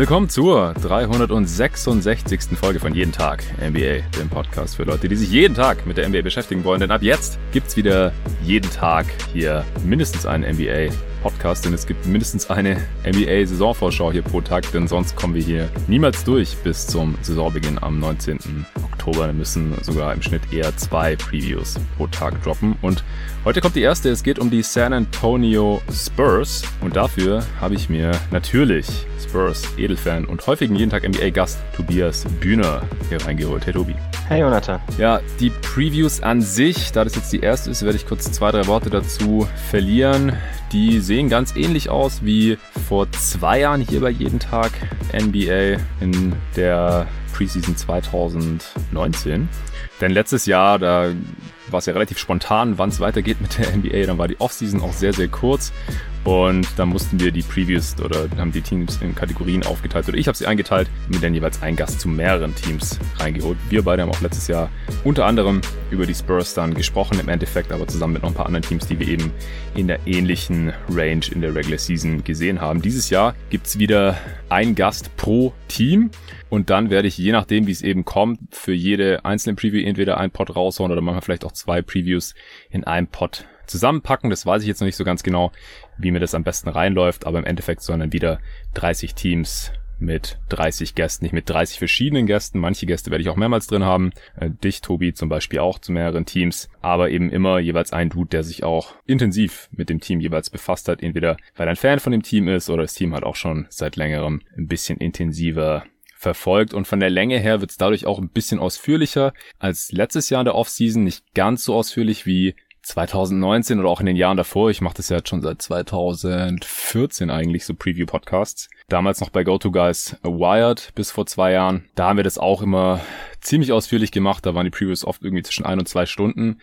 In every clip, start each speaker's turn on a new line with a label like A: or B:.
A: Willkommen zur 366. Folge von Jeden Tag NBA, dem Podcast für Leute, die sich jeden Tag mit der NBA beschäftigen wollen. Denn ab jetzt gibt's wieder jeden Tag hier mindestens einen NBA Podcast, denn es gibt mindestens eine NBA-Saisonvorschau hier pro Tag, denn sonst kommen wir hier niemals durch bis zum Saisonbeginn am 19. Oktober. Wir müssen sogar im Schnitt eher zwei Previews pro Tag droppen. Und heute kommt die erste. Es geht um die San Antonio Spurs. Und dafür habe ich mir natürlich Spurs Edelfan und häufigen jeden Tag NBA-Gast Tobias Bühner hier reingeholt. Hey Tobi.
B: Hey Jonathan.
A: Ja, die Previews an sich, da das jetzt die erste ist, werde ich kurz zwei, drei Worte dazu verlieren. Die sehen ganz ähnlich aus wie vor zwei Jahren hier bei jeden Tag NBA in der Preseason 2019. Denn letztes Jahr, da war es ja relativ spontan, wann es weitergeht mit der NBA. Dann war die Offseason auch sehr, sehr kurz. Und da mussten wir die Previews oder haben die Teams in Kategorien aufgeteilt. Oder ich habe sie eingeteilt und mir dann jeweils einen Gast zu mehreren Teams reingeholt. Wir beide haben auch letztes Jahr unter anderem über die Spurs dann gesprochen, im Endeffekt aber zusammen mit noch ein paar anderen Teams, die wir eben in der ähnlichen Range in der Regular Season gesehen haben. Dieses Jahr gibt's wieder einen Gast pro Team. Und dann werde ich, je nachdem, wie es eben kommt, für jede einzelne Preview entweder ein Pod raushauen oder manchmal vielleicht auch zwei Previews in einem Pod zusammenpacken. Das weiß ich jetzt noch nicht so ganz genau, wie mir das am besten reinläuft, aber im Endeffekt sollen dann wieder 30 Teams mit 30 Gästen, nicht mit 30 verschiedenen Gästen. Manche Gäste werde ich auch mehrmals drin haben. Äh, dich, Tobi, zum Beispiel auch zu mehreren Teams. Aber eben immer jeweils ein Dude, der sich auch intensiv mit dem Team jeweils befasst hat. Entweder weil er ein Fan von dem Team ist oder das Team halt auch schon seit längerem ein bisschen intensiver verfolgt und von der Länge her wird es dadurch auch ein bisschen ausführlicher als letztes Jahr in der Offseason, nicht ganz so ausführlich wie 2019 oder auch in den Jahren davor. Ich mache das ja jetzt schon seit 2014 eigentlich, so Preview-Podcasts. Damals noch bei GoToGuys Wired bis vor zwei Jahren. Da haben wir das auch immer ziemlich ausführlich gemacht. Da waren die Previews oft irgendwie zwischen ein und zwei Stunden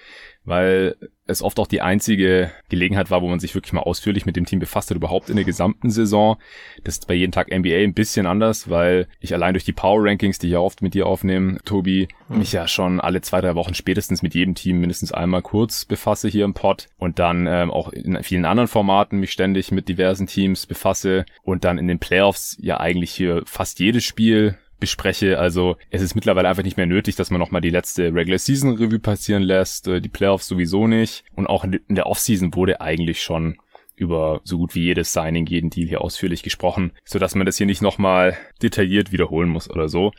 A: weil es oft auch die einzige Gelegenheit war, wo man sich wirklich mal ausführlich mit dem Team befasst hat, überhaupt in der gesamten Saison. Das ist bei jeden Tag NBA ein bisschen anders, weil ich allein durch die Power Rankings, die ich ja oft mit dir aufnehme, Tobi, mhm. mich ja schon alle zwei, drei Wochen spätestens mit jedem Team mindestens einmal kurz befasse hier im Pod und dann ähm, auch in vielen anderen Formaten mich ständig mit diversen Teams befasse und dann in den Playoffs ja eigentlich hier fast jedes Spiel bespreche. Also es ist mittlerweile einfach nicht mehr nötig, dass man nochmal die letzte Regular Season Review passieren lässt, äh, die Playoffs sowieso nicht. Und auch in der Offseason wurde eigentlich schon über so gut wie jedes Signing, jeden Deal hier ausführlich gesprochen, so dass man das hier nicht nochmal detailliert wiederholen muss oder so.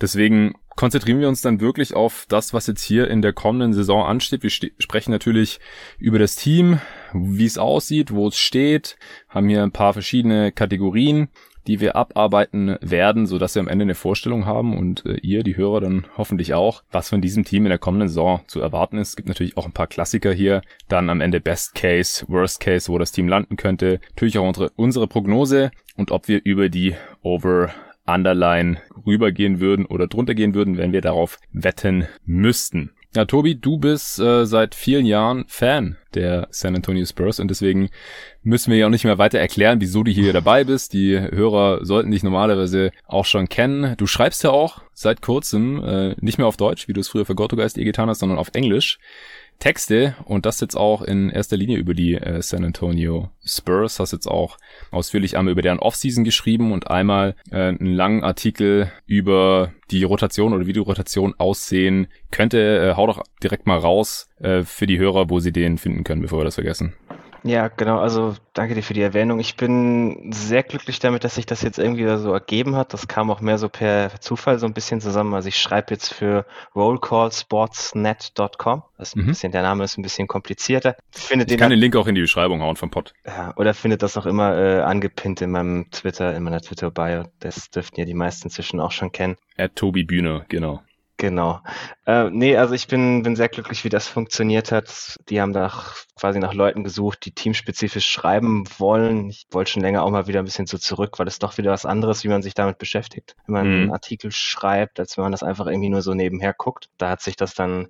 A: Deswegen konzentrieren wir uns dann wirklich auf das, was jetzt hier in der kommenden Saison ansteht. Wir sprechen natürlich über das Team, wie es aussieht, wo es steht, haben hier ein paar verschiedene Kategorien die wir abarbeiten werden, so dass wir am Ende eine Vorstellung haben und äh, ihr, die Hörer, dann hoffentlich auch, was von diesem Team in der kommenden Saison zu erwarten ist. Es gibt natürlich auch ein paar Klassiker hier. Dann am Ende Best Case, Worst Case, wo das Team landen könnte. Natürlich auch unsere, unsere Prognose und ob wir über die Over Underline rübergehen würden oder drunter gehen würden, wenn wir darauf wetten müssten. Ja, Tobi, du bist äh, seit vielen Jahren Fan der San Antonio Spurs und deswegen müssen wir ja auch nicht mehr weiter erklären, wieso du hier dabei bist. Die Hörer sollten dich normalerweise auch schon kennen. Du schreibst ja auch seit kurzem äh, nicht mehr auf Deutsch, wie du es früher für Gotogeist eh getan hast, sondern auf Englisch. Texte und das jetzt auch in erster Linie über die äh, San Antonio Spurs. Hast jetzt auch ausführlich einmal über deren Offseason geschrieben und einmal äh, einen langen Artikel über die Rotation oder wie die Rotation aussehen könnte. Äh, hau doch direkt mal raus äh, für die Hörer, wo sie den finden können, bevor wir das vergessen.
B: Ja, genau. Also danke dir für die Erwähnung. Ich bin sehr glücklich damit, dass sich das jetzt irgendwie so ergeben hat. Das kam auch mehr so per Zufall so ein bisschen zusammen. Also ich schreibe jetzt für rollcallsportsnet.com. Das ist ein mhm. bisschen, der Name ist ein bisschen komplizierter.
A: Findet ich den kann den Link auch in die Beschreibung hauen vom Pod.
B: Ja, oder findet das auch immer äh, angepinnt in meinem Twitter, in meiner Twitter-Bio. Das dürften ja die meisten zwischen auch schon kennen.
A: Er Tobi Bühne, genau.
B: Genau. Äh, nee, also ich bin, bin sehr glücklich, wie das funktioniert hat. Die haben da quasi nach Leuten gesucht, die teamspezifisch schreiben wollen. Ich wollte schon länger auch mal wieder ein bisschen so zurück, weil es doch wieder was anderes, wie man sich damit beschäftigt, wenn man mhm. einen Artikel schreibt, als wenn man das einfach irgendwie nur so nebenher guckt. Da hat sich das dann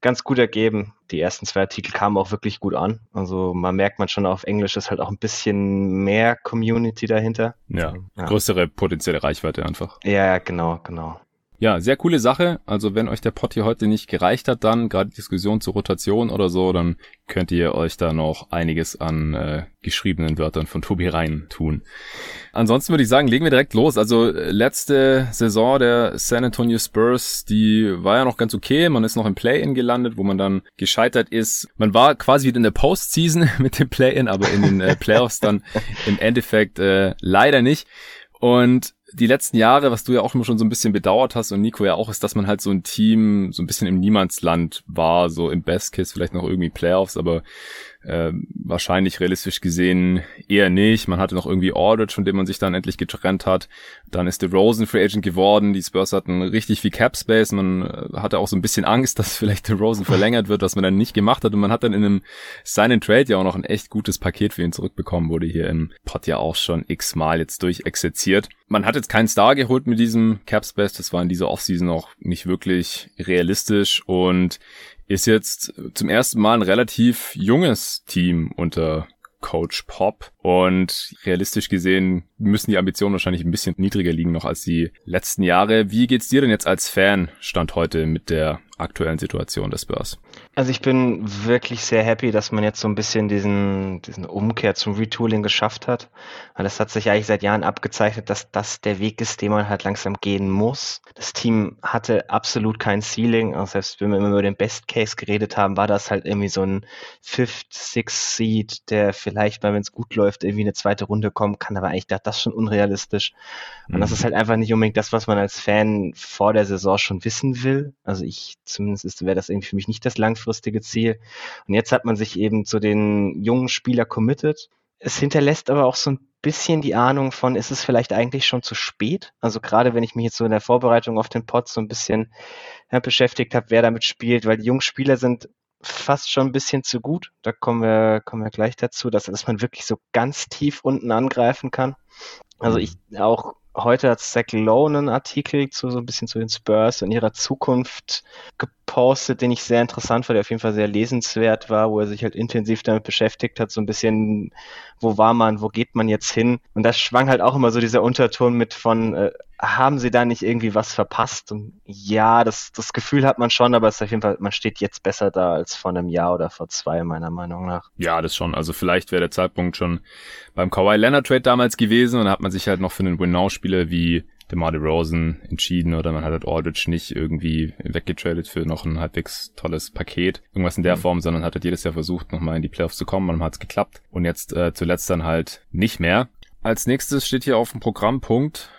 B: ganz gut ergeben. Die ersten zwei Artikel kamen auch wirklich gut an. Also man merkt man schon auf Englisch ist halt auch ein bisschen mehr Community dahinter.
A: Ja, ja. größere potenzielle Reichweite einfach.
B: Ja, genau, genau.
A: Ja, sehr coole Sache. Also wenn euch der Pod hier heute nicht gereicht hat, dann gerade Diskussion zur Rotation oder so, dann könnt ihr euch da noch einiges an äh, geschriebenen Wörtern von Tobi rein tun. Ansonsten würde ich sagen, legen wir direkt los. Also letzte Saison der San Antonio Spurs, die war ja noch ganz okay. Man ist noch im Play-In gelandet, wo man dann gescheitert ist. Man war quasi wieder in der Postseason mit dem Play-In, aber in den äh, Playoffs dann im Endeffekt äh, leider nicht. Und die letzten Jahre, was du ja auch immer schon so ein bisschen bedauert hast und Nico ja auch, ist, dass man halt so ein Team so ein bisschen im Niemandsland war, so im Best Case vielleicht noch irgendwie Playoffs, aber äh, wahrscheinlich realistisch gesehen eher nicht. Man hatte noch irgendwie Aldridge, von dem man sich dann endlich getrennt hat. Dann ist der Rosen Free Agent geworden. Die Spurs hatten richtig viel Cap Space. Man äh, hatte auch so ein bisschen Angst, dass vielleicht der Rosen verlängert wird, was man dann nicht gemacht hat. Und man hat dann in einem Sign Trade ja auch noch ein echt gutes Paket für ihn zurückbekommen, wurde hier im Pod ja auch schon x-mal jetzt durchexerziert. Man hat jetzt keinen Star geholt mit diesem Cap Space. Das war in dieser Offseason auch nicht wirklich realistisch. Und ist jetzt zum ersten Mal ein relativ junges Team unter Coach Pop. Und realistisch gesehen müssen die Ambitionen wahrscheinlich ein bisschen niedriger liegen noch als die letzten Jahre. Wie geht's dir denn jetzt als Fan Stand heute mit der aktuellen Situation des Spurs?
B: Also ich bin wirklich sehr happy, dass man jetzt so ein bisschen diesen, diesen Umkehr zum Retooling geschafft hat. Weil es hat sich eigentlich seit Jahren abgezeichnet, dass das der Weg ist, den man halt langsam gehen muss. Das Team hatte absolut kein Ceiling. Also selbst wenn wir immer über den Best Case geredet haben, war das halt irgendwie so ein Fifth, Sixth Seed, der vielleicht mal, wenn es gut läuft, irgendwie eine zweite Runde kommen kann. Aber eigentlich dachte das schon unrealistisch. Und mhm. das ist halt einfach nicht unbedingt das, was man als Fan vor der Saison schon wissen will. Also ich zumindest wäre das irgendwie für mich nicht das langfristige Ziel. Und jetzt hat man sich eben zu den jungen Spieler committed. Es hinterlässt aber auch so ein bisschen die Ahnung von, ist es vielleicht eigentlich schon zu spät? Also gerade wenn ich mich jetzt so in der Vorbereitung auf den Pod so ein bisschen ja, beschäftigt habe, wer damit spielt, weil die jungen Spieler sind fast schon ein bisschen zu gut. Da kommen wir, kommen wir gleich dazu, dass, dass man wirklich so ganz tief unten angreifen kann. Also ich auch heute hat Zach Lowe einen Artikel zu so ein bisschen zu den Spurs und ihrer Zukunft gepostet, den ich sehr interessant fand, der auf jeden Fall sehr lesenswert war, wo er sich halt intensiv damit beschäftigt hat, so ein bisschen, wo war man, wo geht man jetzt hin? Und da schwang halt auch immer so dieser Unterton mit von, äh, haben sie da nicht irgendwie was verpasst? Und ja, das, das Gefühl hat man schon, aber es ist auf jeden Fall, man steht jetzt besser da als vor einem Jahr oder vor zwei, meiner Meinung nach.
A: Ja, das schon. Also vielleicht wäre der Zeitpunkt schon beim Kawhi Leonard Trade damals gewesen und dann hat man sich halt noch für einen Win-Now-Spieler wie DeMar DeRozan entschieden oder man hat halt Aldridge nicht irgendwie weggetradet für noch ein halbwegs tolles Paket, irgendwas in der mhm. Form, sondern hat halt jedes Jahr versucht, nochmal in die Playoffs zu kommen, man hat es geklappt und jetzt äh, zuletzt dann halt nicht mehr. Als nächstes steht hier auf dem Programmpunkt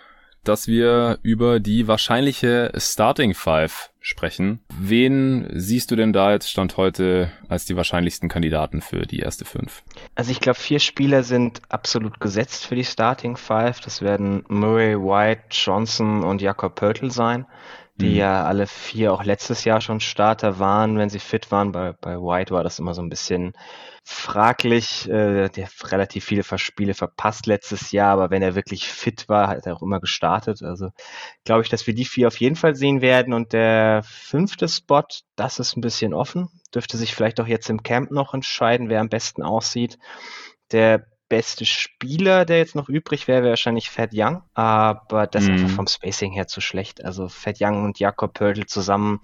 A: dass wir über die wahrscheinliche Starting Five sprechen. Wen siehst du denn da jetzt Stand heute als die wahrscheinlichsten Kandidaten für die erste Fünf?
B: Also ich glaube, vier Spieler sind absolut gesetzt für die Starting Five. Das werden Murray, White, Johnson und Jakob Pörtl sein die mhm. ja alle vier auch letztes Jahr schon Starter waren, wenn sie fit waren. Bei, bei White war das immer so ein bisschen fraglich. Äh, der hat relativ viele Spiele verpasst letztes Jahr, aber wenn er wirklich fit war, hat er auch immer gestartet. Also glaube ich, dass wir die vier auf jeden Fall sehen werden. Und der fünfte Spot, das ist ein bisschen offen. Dürfte sich vielleicht auch jetzt im Camp noch entscheiden, wer am besten aussieht. Der beste Spieler, der jetzt noch übrig wäre, wäre wahrscheinlich Fat Young, aber das ist einfach mhm. vom Spacing her zu schlecht. Also Fat Young und Jakob Pörtl zusammen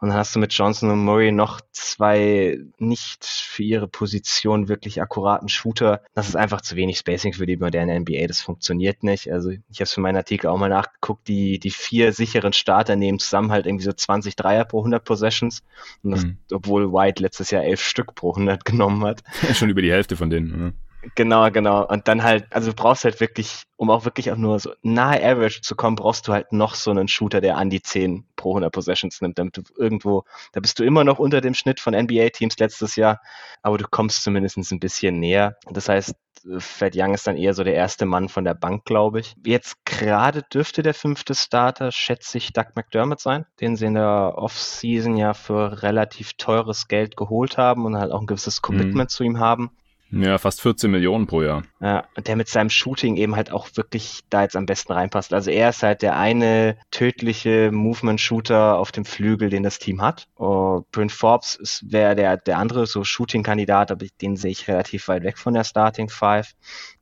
B: und dann hast du mit Johnson und Murray noch zwei nicht für ihre Position wirklich akkuraten Shooter. Das ist einfach zu wenig Spacing für die moderne NBA. Das funktioniert nicht. Also ich habe es für meinen Artikel auch mal nachgeguckt. Die, die vier sicheren Starter nehmen zusammen halt irgendwie so 20 Dreier pro 100 Possessions. Und das, mhm. obwohl White letztes Jahr elf Stück pro 100 genommen hat.
A: Schon über die Hälfte von denen.
B: Ne? Genau, genau. Und dann halt, also du brauchst halt wirklich, um auch wirklich auch nur so nahe Average zu kommen, brauchst du halt noch so einen Shooter, der an die 10 pro 100 Possessions nimmt, damit du irgendwo, da bist du immer noch unter dem Schnitt von NBA-Teams letztes Jahr, aber du kommst zumindest ein bisschen näher. Das heißt, Fred Young ist dann eher so der erste Mann von der Bank, glaube ich. Jetzt gerade dürfte der fünfte Starter, schätze ich, Doug McDermott sein, den sie in der Offseason ja für relativ teures Geld geholt haben und halt auch ein gewisses Commitment mhm. zu ihm haben.
A: Ja, fast 14 Millionen pro Jahr.
B: Ja, und der mit seinem Shooting eben halt auch wirklich da jetzt am besten reinpasst. Also er ist halt der eine tödliche Movement-Shooter auf dem Flügel, den das Team hat. Oh, Bryn Forbes wäre der, der andere so Shooting-Kandidat, aber den sehe ich relativ weit weg von der Starting Five.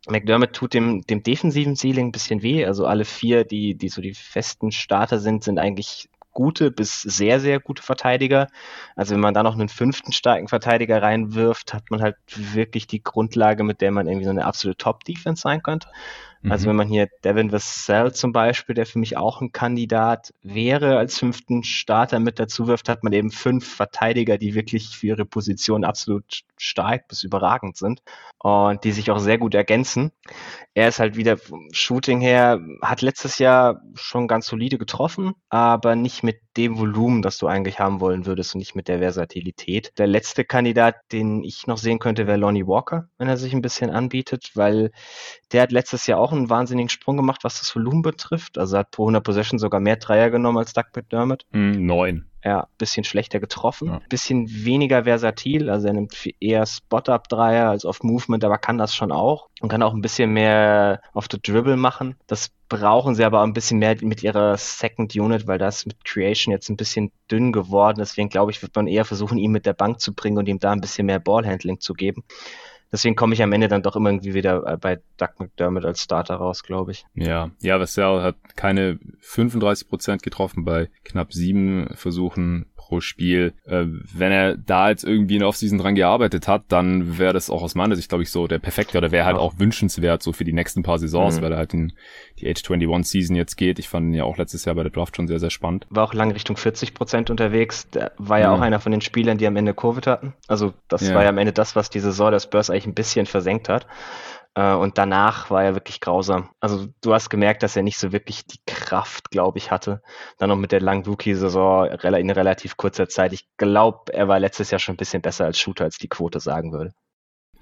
B: McDermott tut dem, dem defensiven Ceiling ein bisschen weh. Also alle vier, die, die so die festen Starter sind, sind eigentlich gute bis sehr, sehr gute Verteidiger. Also wenn man da noch einen fünften starken Verteidiger reinwirft, hat man halt wirklich die Grundlage, mit der man irgendwie so eine absolute Top-Defense sein könnte. Also mhm. wenn man hier Devin Vassell zum Beispiel, der für mich auch ein Kandidat wäre, als fünften Starter mit dazu wirft, hat man eben fünf Verteidiger, die wirklich für ihre Position absolut stark bis überragend sind und die sich auch sehr gut ergänzen. Er ist halt wieder vom Shooting her, hat letztes Jahr schon ganz solide getroffen, aber nicht mit dem Volumen, das du eigentlich haben wollen würdest und nicht mit der Versatilität. Der letzte Kandidat, den ich noch sehen könnte, wäre Lonnie Walker, wenn er sich ein bisschen anbietet, weil der hat letztes Jahr auch einen wahnsinnigen Sprung gemacht, was das Volumen betrifft. Also hat pro 100 Possession sogar mehr Dreier genommen als Doug McDermott.
A: Mm, neun
B: ja, bisschen schlechter getroffen, ja. bisschen weniger versatil, also er nimmt eher Spot-Up-Dreier als auf Movement, aber kann das schon auch und kann auch ein bisschen mehr auf the Dribble machen. Das brauchen sie aber ein bisschen mehr mit ihrer Second Unit, weil das mit Creation jetzt ein bisschen dünn geworden. Deswegen glaube ich, wird man eher versuchen, ihn mit der Bank zu bringen und ihm da ein bisschen mehr Ballhandling zu geben. Deswegen komme ich am Ende dann doch immer irgendwie wieder äh, bei Doug McDermott als Starter raus, glaube ich.
A: Ja, ja, Vassell hat keine 35 Prozent getroffen bei knapp sieben Versuchen pro Spiel. Äh, wenn er da jetzt irgendwie in Offseason dran gearbeitet hat, dann wäre das auch aus meiner Sicht, glaube ich, so der perfekte oder wäre halt auch wünschenswert so für die nächsten paar Saisons, mhm. weil er halt in die Age 21 Season jetzt geht. Ich fand ihn ja auch letztes Jahr bei der Draft schon sehr, sehr spannend.
B: War auch lange Richtung 40 Prozent unterwegs. Der war ja, ja, auch einer von den Spielern, die am Ende Covid hatten. Also das ja. war ja am Ende das, was die Saison der Spurs eigentlich ein bisschen versenkt hat. Äh, und danach war er wirklich grausam. Also du hast gemerkt, dass er nicht so wirklich die Kraft, glaube ich, hatte. Dann noch mit der langen Rookie-Saison in relativ kurzer Zeit. Ich glaube, er war letztes Jahr schon ein bisschen besser als Shooter, als die Quote sagen würde.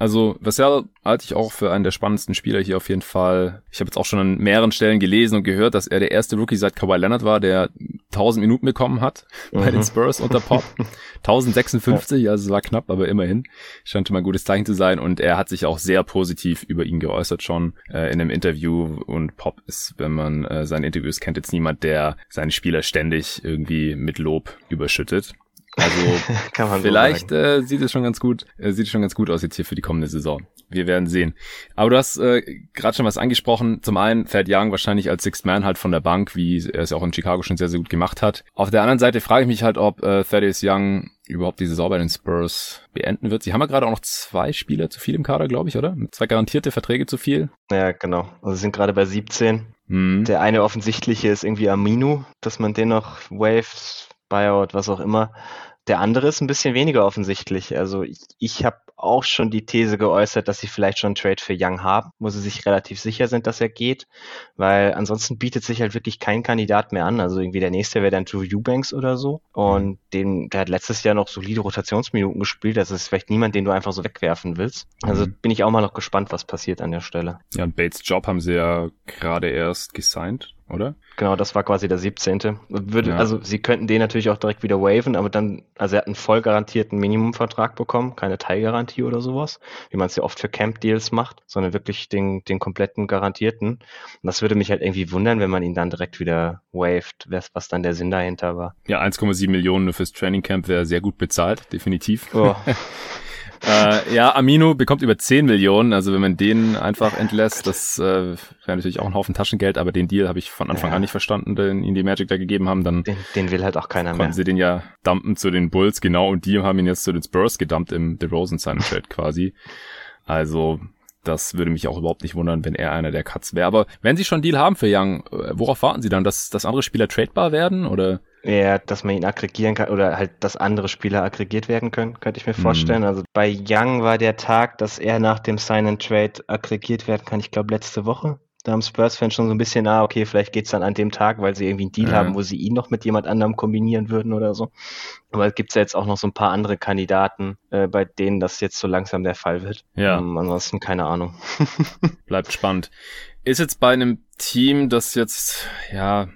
A: Also Vassell halte ich auch für einen der spannendsten Spieler hier auf jeden Fall. Ich habe jetzt auch schon an mehreren Stellen gelesen und gehört, dass er der erste Rookie seit Kawhi Leonard war, der 1000 Minuten bekommen hat mhm. bei den mhm. Spurs unter Pop. 1056, also es war knapp, aber immerhin. Scheint schon mal ein gutes Zeichen zu sein und er hat sich auch sehr positiv über ihn geäußert schon äh, in einem Interview und Pop ist, wenn man äh, seine Interviews kennt, jetzt niemand, der seine Spieler ständig irgendwie mit Lob überschüttet. Also vielleicht so äh, sieht es schon ganz gut, äh, sieht es schon ganz gut aus jetzt hier für die kommende Saison. Wir werden sehen. Aber du hast äh, gerade schon was angesprochen. Zum einen fährt Young wahrscheinlich als Sixth Man halt von der Bank, wie er es ja auch in Chicago schon sehr, sehr gut gemacht hat. Auf der anderen Seite frage ich mich halt, ob äh, Thaddeus Young überhaupt die Saison bei den Spurs beenden wird. Sie haben ja gerade auch noch zwei Spieler zu viel im Kader, glaube ich, oder? Zwei garantierte Verträge zu viel.
B: Ja, genau. Also sie sind gerade bei 17. Mhm. Der eine offensichtliche ist irgendwie Aminu, dass man den noch waved Buyout, was auch immer. Der andere ist ein bisschen weniger offensichtlich. Also ich, ich habe auch schon die These geäußert, dass sie vielleicht schon einen Trade für Young haben, wo sie sich relativ sicher sind, dass er geht, weil ansonsten bietet sich halt wirklich kein Kandidat mehr an. Also irgendwie der nächste wäre dann Drew Eubanks oder so. Und den, der hat letztes Jahr noch solide Rotationsminuten gespielt. Das ist vielleicht niemand, den du einfach so wegwerfen willst. Also mhm. bin ich auch mal noch gespannt, was passiert an der Stelle.
A: Ja, und Bates Job haben sie ja gerade erst gesigned oder?
B: Genau, das war quasi der 17. Würde, ja. Also sie könnten den natürlich auch direkt wieder waven, aber dann, also er hat einen voll garantierten Minimumvertrag bekommen, keine Teilgarantie oder sowas, wie man es ja oft für Camp-Deals macht, sondern wirklich den, den kompletten garantierten. Und das würde mich halt irgendwie wundern, wenn man ihn dann direkt wieder waved, was dann der Sinn dahinter war.
A: Ja, 1,7 Millionen fürs Training Camp wäre sehr gut bezahlt, definitiv. Oh. äh, ja, Amino bekommt über 10 Millionen, also wenn man den einfach entlässt, das äh, wäre natürlich auch ein Haufen Taschengeld, aber den Deal habe ich von Anfang ja. an nicht verstanden, den ihnen die Magic da gegeben haben. Dann
B: den, den will halt auch keiner mehr.
A: sie den ja dumpen zu den Bulls, genau, und die haben ihn jetzt zu den Spurs gedumpt im DeRozan Sign Trade quasi. Also das würde mich auch überhaupt nicht wundern, wenn er einer der Cuts wäre. Aber wenn Sie schon einen Deal haben für Young, äh, worauf warten Sie dann? Dass, dass andere Spieler tradebar werden? Oder?
B: Ja, dass man ihn aggregieren kann oder halt, dass andere Spieler aggregiert werden können, könnte ich mir vorstellen. Mhm. Also bei Young war der Tag, dass er nach dem Sign and Trade aggregiert werden kann, ich glaube letzte Woche. Da haben Spurs-Fans schon so ein bisschen, ah, okay, vielleicht geht's dann an dem Tag, weil sie irgendwie einen Deal ja. haben, wo sie ihn noch mit jemand anderem kombinieren würden oder so. Aber es gibt ja jetzt auch noch so ein paar andere Kandidaten, äh, bei denen das jetzt so langsam der Fall wird. Ja. Ähm, ansonsten keine Ahnung.
A: Bleibt spannend. Ist jetzt bei einem Team, das jetzt ja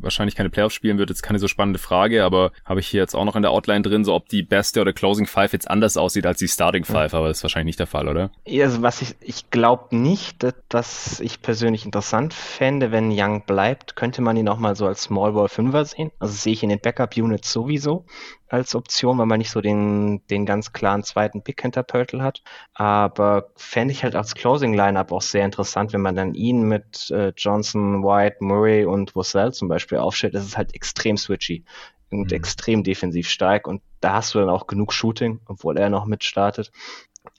A: wahrscheinlich keine Playoffs spielen wird, jetzt keine so spannende Frage, aber habe ich hier jetzt auch noch in der Outline drin, so ob die beste oder Closing Five jetzt anders aussieht als die Starting Five, aber das ist wahrscheinlich nicht der Fall, oder?
B: Ja, also was ich, ich glaube nicht, dass ich persönlich interessant fände, wenn Young bleibt, könnte man ihn auch mal so als Small Ball Fünfer sehen. Also sehe ich in den Backup Units sowieso als Option, weil man nicht so den, den ganz klaren zweiten Pick hinter Pörtl hat. Aber fände ich halt als Closing Lineup auch sehr interessant, wenn man dann ihn mit äh, Johnson, White, Murray und Wussell zum Beispiel aufstellt. Das ist halt extrem switchy und mhm. extrem defensiv stark und da hast du dann auch genug Shooting, obwohl er noch mitstartet.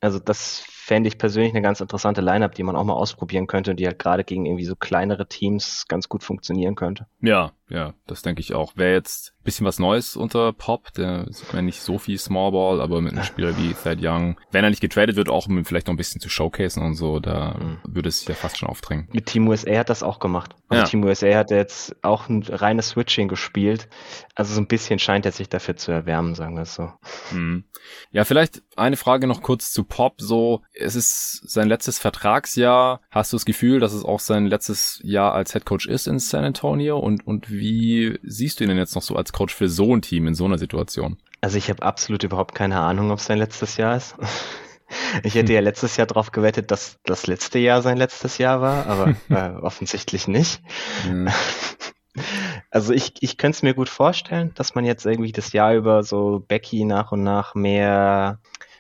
B: Also das fände ich persönlich eine ganz interessante Lineup, die man auch mal ausprobieren könnte und die halt gerade gegen irgendwie so kleinere Teams ganz gut funktionieren könnte.
A: Ja, ja, das denke ich auch. Wäre jetzt ein bisschen was Neues unter Pop, der sieht man nicht so viel Small Ball, aber mit einem Spieler wie Thad Young, wenn er nicht getradet wird, auch um vielleicht noch ein bisschen zu showcasen und so, da mhm. würde es sich ja fast schon aufdrängen.
B: Mit Team USA hat das auch gemacht. Also ja. Team USA hat jetzt auch ein reines Switching gespielt. Also so ein bisschen scheint er sich dafür zu erwärmen, sagen wir es so.
A: Mhm. Ja, vielleicht eine Frage noch kurz zu Pop. So, es ist sein letztes Vertragsjahr. Hast du das Gefühl, dass es auch sein letztes Jahr als Head Coach ist in San Antonio? Und, und wie siehst du ihn denn jetzt noch so als Coach für so ein Team in so einer Situation?
B: Also ich habe absolut überhaupt keine Ahnung, ob es sein letztes Jahr ist. Ich hätte ja letztes Jahr darauf gewettet, dass das letzte Jahr sein letztes Jahr war, aber äh, offensichtlich nicht. Mhm. Also ich, ich könnte es mir gut vorstellen, dass man jetzt irgendwie das Jahr über so Becky nach und nach mehr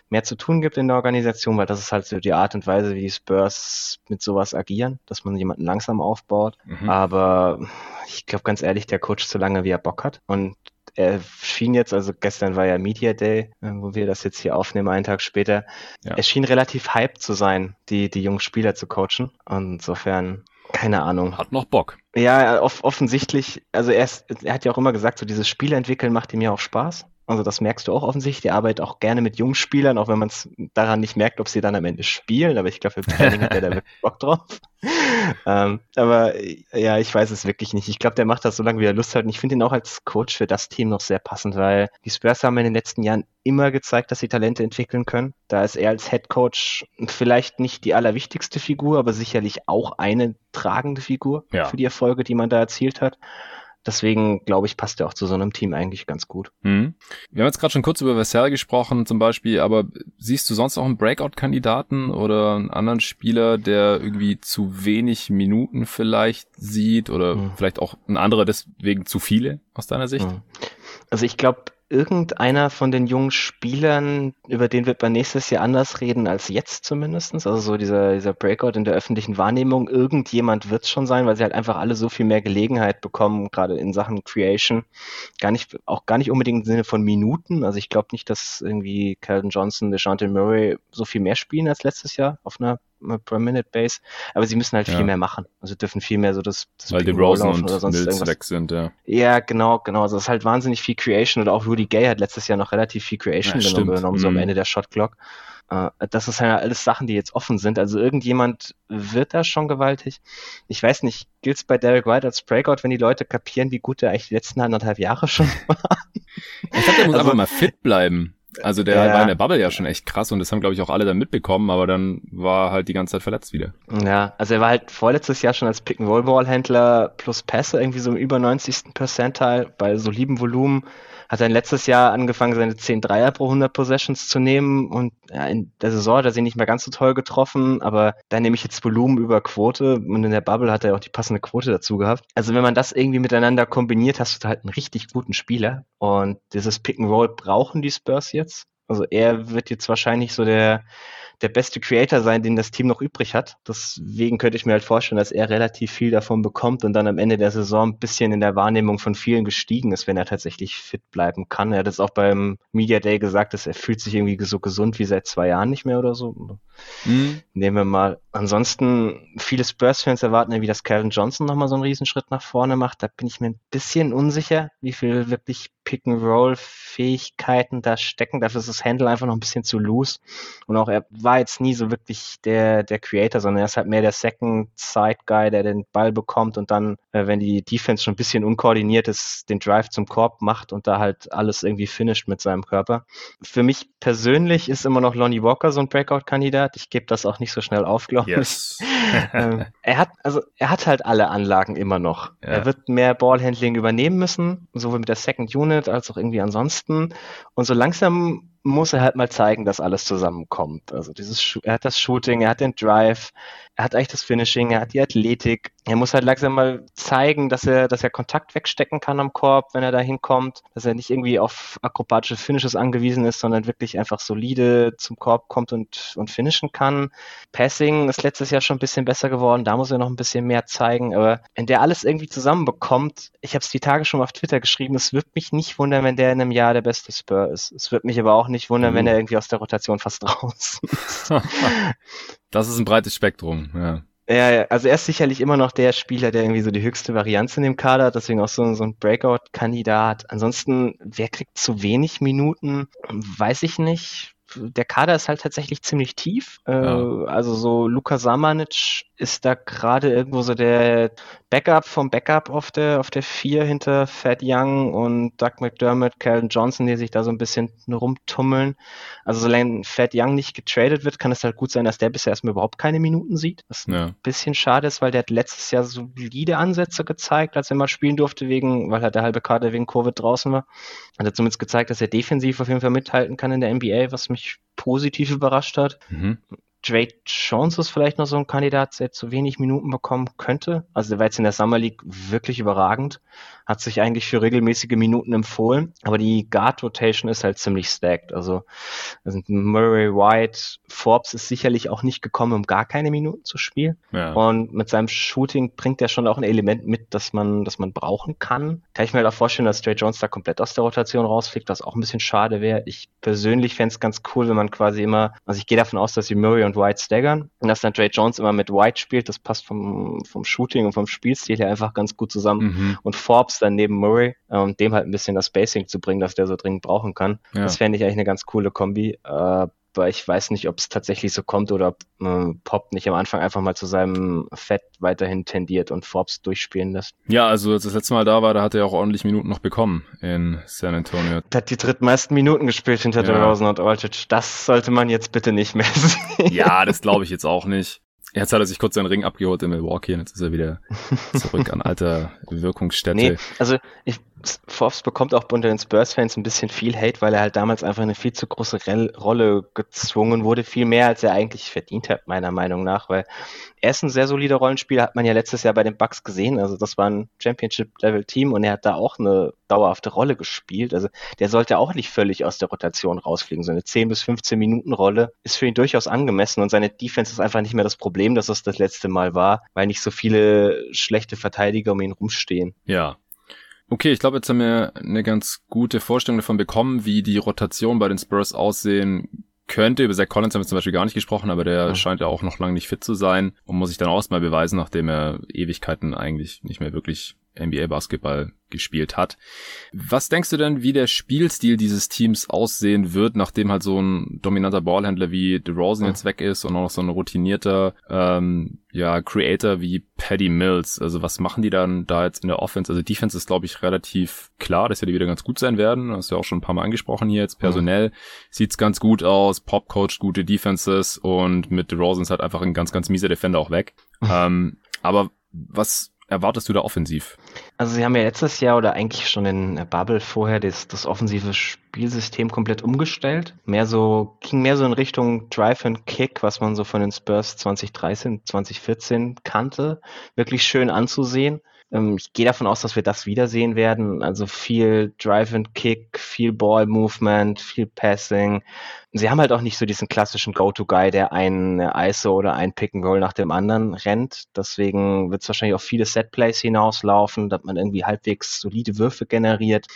B: mehr zu tun gibt in der Organisation, weil das ist halt so die Art und Weise, wie die Spurs mit sowas agieren, dass man jemanden langsam aufbaut. Mhm. Aber ich glaube ganz ehrlich, der Coach so lange, wie er Bock hat. Und er schien jetzt, also gestern war ja Media Day, äh, wo wir das jetzt hier aufnehmen, einen Tag später. Ja. Er schien relativ hyped zu sein, die, die jungen Spieler zu coachen. Und insofern, keine Ahnung.
A: Hat noch Bock.
B: Ja, off offensichtlich, also er, ist, er hat ja auch immer gesagt, so dieses Spiel entwickeln macht ihm ja auch Spaß. Also das merkst du auch offensichtlich. Die arbeitet auch gerne mit Jungspielern, auch wenn man es daran nicht merkt, ob sie dann am Ende spielen. Aber ich glaube, im Training hat er da wirklich Bock drauf. ähm, aber ja, ich weiß es wirklich nicht. Ich glaube, der macht das so lange, wie er Lust hat. Und ich finde ihn auch als Coach für das Team noch sehr passend, weil die Spurs haben in den letzten Jahren immer gezeigt, dass sie Talente entwickeln können. Da ist er als Head Coach vielleicht nicht die allerwichtigste Figur, aber sicherlich auch eine tragende Figur ja. für die Erfolge, die man da erzielt hat. Deswegen glaube ich, passt er auch zu so einem Team eigentlich ganz gut.
A: Mhm. Wir haben jetzt gerade schon kurz über Vassell gesprochen zum Beispiel, aber siehst du sonst auch einen Breakout-Kandidaten oder einen anderen Spieler, der irgendwie zu wenig Minuten vielleicht sieht oder mhm. vielleicht auch ein anderer deswegen zu viele aus deiner Sicht? Mhm.
B: Also ich glaube, irgendeiner von den jungen Spielern, über den wird man nächstes Jahr anders reden als jetzt zumindestens. Also so dieser, dieser Breakout in der öffentlichen Wahrnehmung. Irgendjemand wird es schon sein, weil sie halt einfach alle so viel mehr Gelegenheit bekommen, gerade in Sachen Creation. Gar nicht, auch gar nicht unbedingt im Sinne von Minuten. Also ich glaube nicht, dass irgendwie Calvin Johnson, DeJounte Murray so viel mehr spielen als letztes Jahr auf einer per Minute Base, aber sie müssen halt ja. viel mehr machen. Also dürfen viel mehr so das, das
A: Weil die Rosen und oder sonst Mills irgendwas. weg sind, ja.
B: Ja, genau, genau. Also es ist halt wahnsinnig viel Creation oder auch Rudy Gay hat letztes Jahr noch relativ viel Creation ja, genommen, genommen so am mhm. Ende der Shot Clock. Uh, das ist ja alles Sachen, die jetzt offen sind. Also irgendjemand wird da schon gewaltig. Ich weiß nicht, gilt es bei Derek White als Breakout, wenn die Leute kapieren, wie gut er eigentlich die letzten anderthalb Jahre schon war?
A: Ich glaube, der muss also, einfach mal fit bleiben. Also der ja. war in der Bubble ja schon echt krass und das haben, glaube ich, auch alle dann mitbekommen, aber dann war halt die ganze Zeit verletzt wieder.
B: Ja, also er war halt vorletztes Jahr schon als Pick-and-Roll-Ball-Händler plus Pässe irgendwie so im über 90. Percentile bei solidem Volumen hat dann letztes Jahr angefangen, seine 10 Dreier pro 100 Possessions zu nehmen und ja, in der Saison hat er sie nicht mehr ganz so toll getroffen, aber da nehme ich jetzt Volumen über Quote und in der Bubble hat er auch die passende Quote dazu gehabt. Also wenn man das irgendwie miteinander kombiniert, hast du halt einen richtig guten Spieler und dieses Pick and Roll brauchen die Spurs jetzt. Also er wird jetzt wahrscheinlich so der der beste Creator sein, den das Team noch übrig hat. Deswegen könnte ich mir halt vorstellen, dass er relativ viel davon bekommt und dann am Ende der Saison ein bisschen in der Wahrnehmung von vielen gestiegen ist, wenn er tatsächlich fit bleiben kann. Er hat es auch beim Media Day gesagt, dass er fühlt sich irgendwie so gesund wie seit zwei Jahren nicht mehr oder so. Mhm. Nehmen wir mal. Ansonsten, viele Spurs-Fans erwarten ja, wie das Calvin Johnson nochmal so einen Riesenschritt nach vorne macht. Da bin ich mir ein bisschen unsicher, wie viel wirklich Pick-and-Roll-Fähigkeiten da stecken. Dafür ist das Handle einfach noch ein bisschen zu loose. Und auch er war war jetzt nie so wirklich der, der Creator, sondern er ist halt mehr der Second Side Guy, der den Ball bekommt und dann, äh, wenn die Defense schon ein bisschen unkoordiniert ist, den Drive zum Korb macht und da halt alles irgendwie finisht mit seinem Körper. Für mich persönlich ist immer noch Lonnie Walker so ein Breakout-Kandidat. Ich gebe das auch nicht so schnell auf, glaube yes. ich. ähm, er hat, also er hat halt alle Anlagen immer noch. Ja. Er wird mehr Ballhandling übernehmen müssen, sowohl mit der Second Unit als auch irgendwie ansonsten. Und so langsam muss er halt mal zeigen, dass alles zusammenkommt. Also dieses, er hat das Shooting, er hat den Drive, er hat eigentlich das Finishing, er hat die Athletik. Er muss halt langsam mal zeigen, dass er, dass er Kontakt wegstecken kann am Korb, wenn er da hinkommt, dass er nicht irgendwie auf akrobatische Finishes angewiesen ist, sondern wirklich einfach solide zum Korb kommt und, und finishen kann. Passing ist letztes Jahr schon ein bisschen besser geworden, da muss er noch ein bisschen mehr zeigen, aber wenn der alles irgendwie zusammenbekommt, ich habe es die Tage schon mal auf Twitter geschrieben, es wird mich nicht wundern, wenn der in einem Jahr der beste Spur ist. Es wird mich aber auch nicht wundern, mhm. wenn er irgendwie aus der Rotation fast raus ist.
A: das ist ein breites Spektrum, ja.
B: Ja, also er ist sicherlich immer noch der Spieler, der irgendwie so die höchste Varianz in dem Kader hat, deswegen auch so, so ein Breakout-Kandidat. Ansonsten, wer kriegt zu wenig Minuten? Weiß ich nicht der Kader ist halt tatsächlich ziemlich tief. Äh, ja. Also so Luka Samanic ist da gerade irgendwo so der Backup vom Backup auf der auf der vier hinter Fat Young und Doug McDermott, Calvin Johnson, die sich da so ein bisschen rumtummeln. Also solange Fat Young nicht getradet wird, kann es halt gut sein, dass der bisher erstmal überhaupt keine Minuten sieht. Was ja. ein bisschen schade ist, weil der hat letztes Jahr solide Ansätze gezeigt, als er mal spielen durfte, wegen, weil halt der halbe Kader wegen Covid draußen war. Hat er zumindest gezeigt, dass er defensiv auf jeden Fall mithalten kann in der NBA, was mich positiv überrascht hat. Mhm. Drake Jones ist vielleicht noch so ein Kandidat, der zu wenig Minuten bekommen könnte. Also der war jetzt in der Summer League wirklich überragend hat sich eigentlich für regelmäßige Minuten empfohlen. Aber die Guard Rotation ist halt ziemlich stacked. Also sind Murray White, Forbes ist sicherlich auch nicht gekommen, um gar keine Minuten zu spielen. Ja. Und mit seinem Shooting bringt er schon auch ein Element mit, das man, das man brauchen kann. Kann ich mir halt auch vorstellen, dass Trey Jones da komplett aus der Rotation rausfliegt, was auch ein bisschen schade wäre. Ich persönlich fände es ganz cool, wenn man quasi immer, also ich gehe davon aus, dass sie Murray und White staggern und dass dann Trey Jones immer mit White spielt. Das passt vom, vom Shooting und vom Spielstil her einfach ganz gut zusammen. Mhm. Und Forbes dann neben Murray ähm, dem halt ein bisschen das Spacing zu bringen, dass der so dringend brauchen kann. Ja. Das fände ich eigentlich eine ganz coole Kombi. Äh, aber ich weiß nicht, ob es tatsächlich so kommt oder ob äh, Pop nicht am Anfang einfach mal zu seinem Fett weiterhin tendiert und Forbes durchspielen lässt.
A: Ja, also als das letzte Mal da war, da hat er auch ordentlich Minuten noch bekommen in San Antonio.
B: Er hat die drittmeisten Minuten gespielt hinter ja. Rosen und Aldridge. Das sollte man jetzt bitte nicht mehr sehen.
A: Ja, das glaube ich jetzt auch nicht. Jetzt hat er sich kurz seinen Ring abgeholt in Milwaukee und jetzt ist er wieder zurück an alter Wirkungsstätte. Nee,
B: also ich, Forbes bekommt auch unter den Spurs-Fans ein bisschen viel Hate, weil er halt damals einfach eine viel zu große Rel Rolle gezwungen wurde, viel mehr als er eigentlich verdient hat, meiner Meinung nach, weil er ist ein sehr solider Rollenspieler, hat man ja letztes Jahr bei den Bucks gesehen, also das war ein Championship-Level-Team und er hat da auch eine dauerhafte Rolle gespielt, also der sollte auch nicht völlig aus der Rotation rausfliegen, so eine 10 bis 15 Minuten Rolle ist für ihn durchaus angemessen und seine Defense ist einfach nicht mehr das Problem, dass es das letzte Mal war, weil nicht so viele schlechte Verteidiger um ihn rumstehen.
A: Ja, Okay, ich glaube, jetzt haben wir eine ganz gute Vorstellung davon bekommen, wie die Rotation bei den Spurs aussehen könnte. Über Zach Collins haben wir zum Beispiel gar nicht gesprochen, aber der ja. scheint ja auch noch lange nicht fit zu sein und muss sich dann auch mal beweisen, nachdem er Ewigkeiten eigentlich nicht mehr wirklich NBA-Basketball gespielt hat. Was denkst du denn, wie der Spielstil dieses Teams aussehen wird, nachdem halt so ein dominanter Ballhändler wie DeRozan jetzt weg ist und auch noch so ein routinierter ähm, ja, Creator wie Paddy Mills? Also was machen die dann da jetzt in der Offense? Also Defense ist, glaube ich, relativ klar, dass ja die wieder ganz gut sein werden. Das ist ja auch schon ein paar Mal angesprochen hier jetzt. Personell mhm. sieht's ganz gut aus, Pop coacht gute Defenses und mit DeRozan ist halt einfach ein ganz, ganz mieser Defender auch weg. ähm, aber was erwartest du da offensiv?
B: Also sie haben ja letztes Jahr oder eigentlich schon in Bubble vorher das, das offensive Spielsystem komplett umgestellt. Mehr so, ging mehr so in Richtung Drive and Kick, was man so von den Spurs 2013, 2014 kannte. Wirklich schön anzusehen. Ähm, ich gehe davon aus, dass wir das wiedersehen werden. Also viel Drive and Kick, viel Ball Movement, viel Passing. Sie haben halt auch nicht so diesen klassischen Go-To-Guy, der ein ISO oder ein Pick-and-Roll nach dem anderen rennt. Deswegen wird es wahrscheinlich auf viele Set-Plays hinauslaufen, dass man irgendwie halbwegs solide Würfe generiert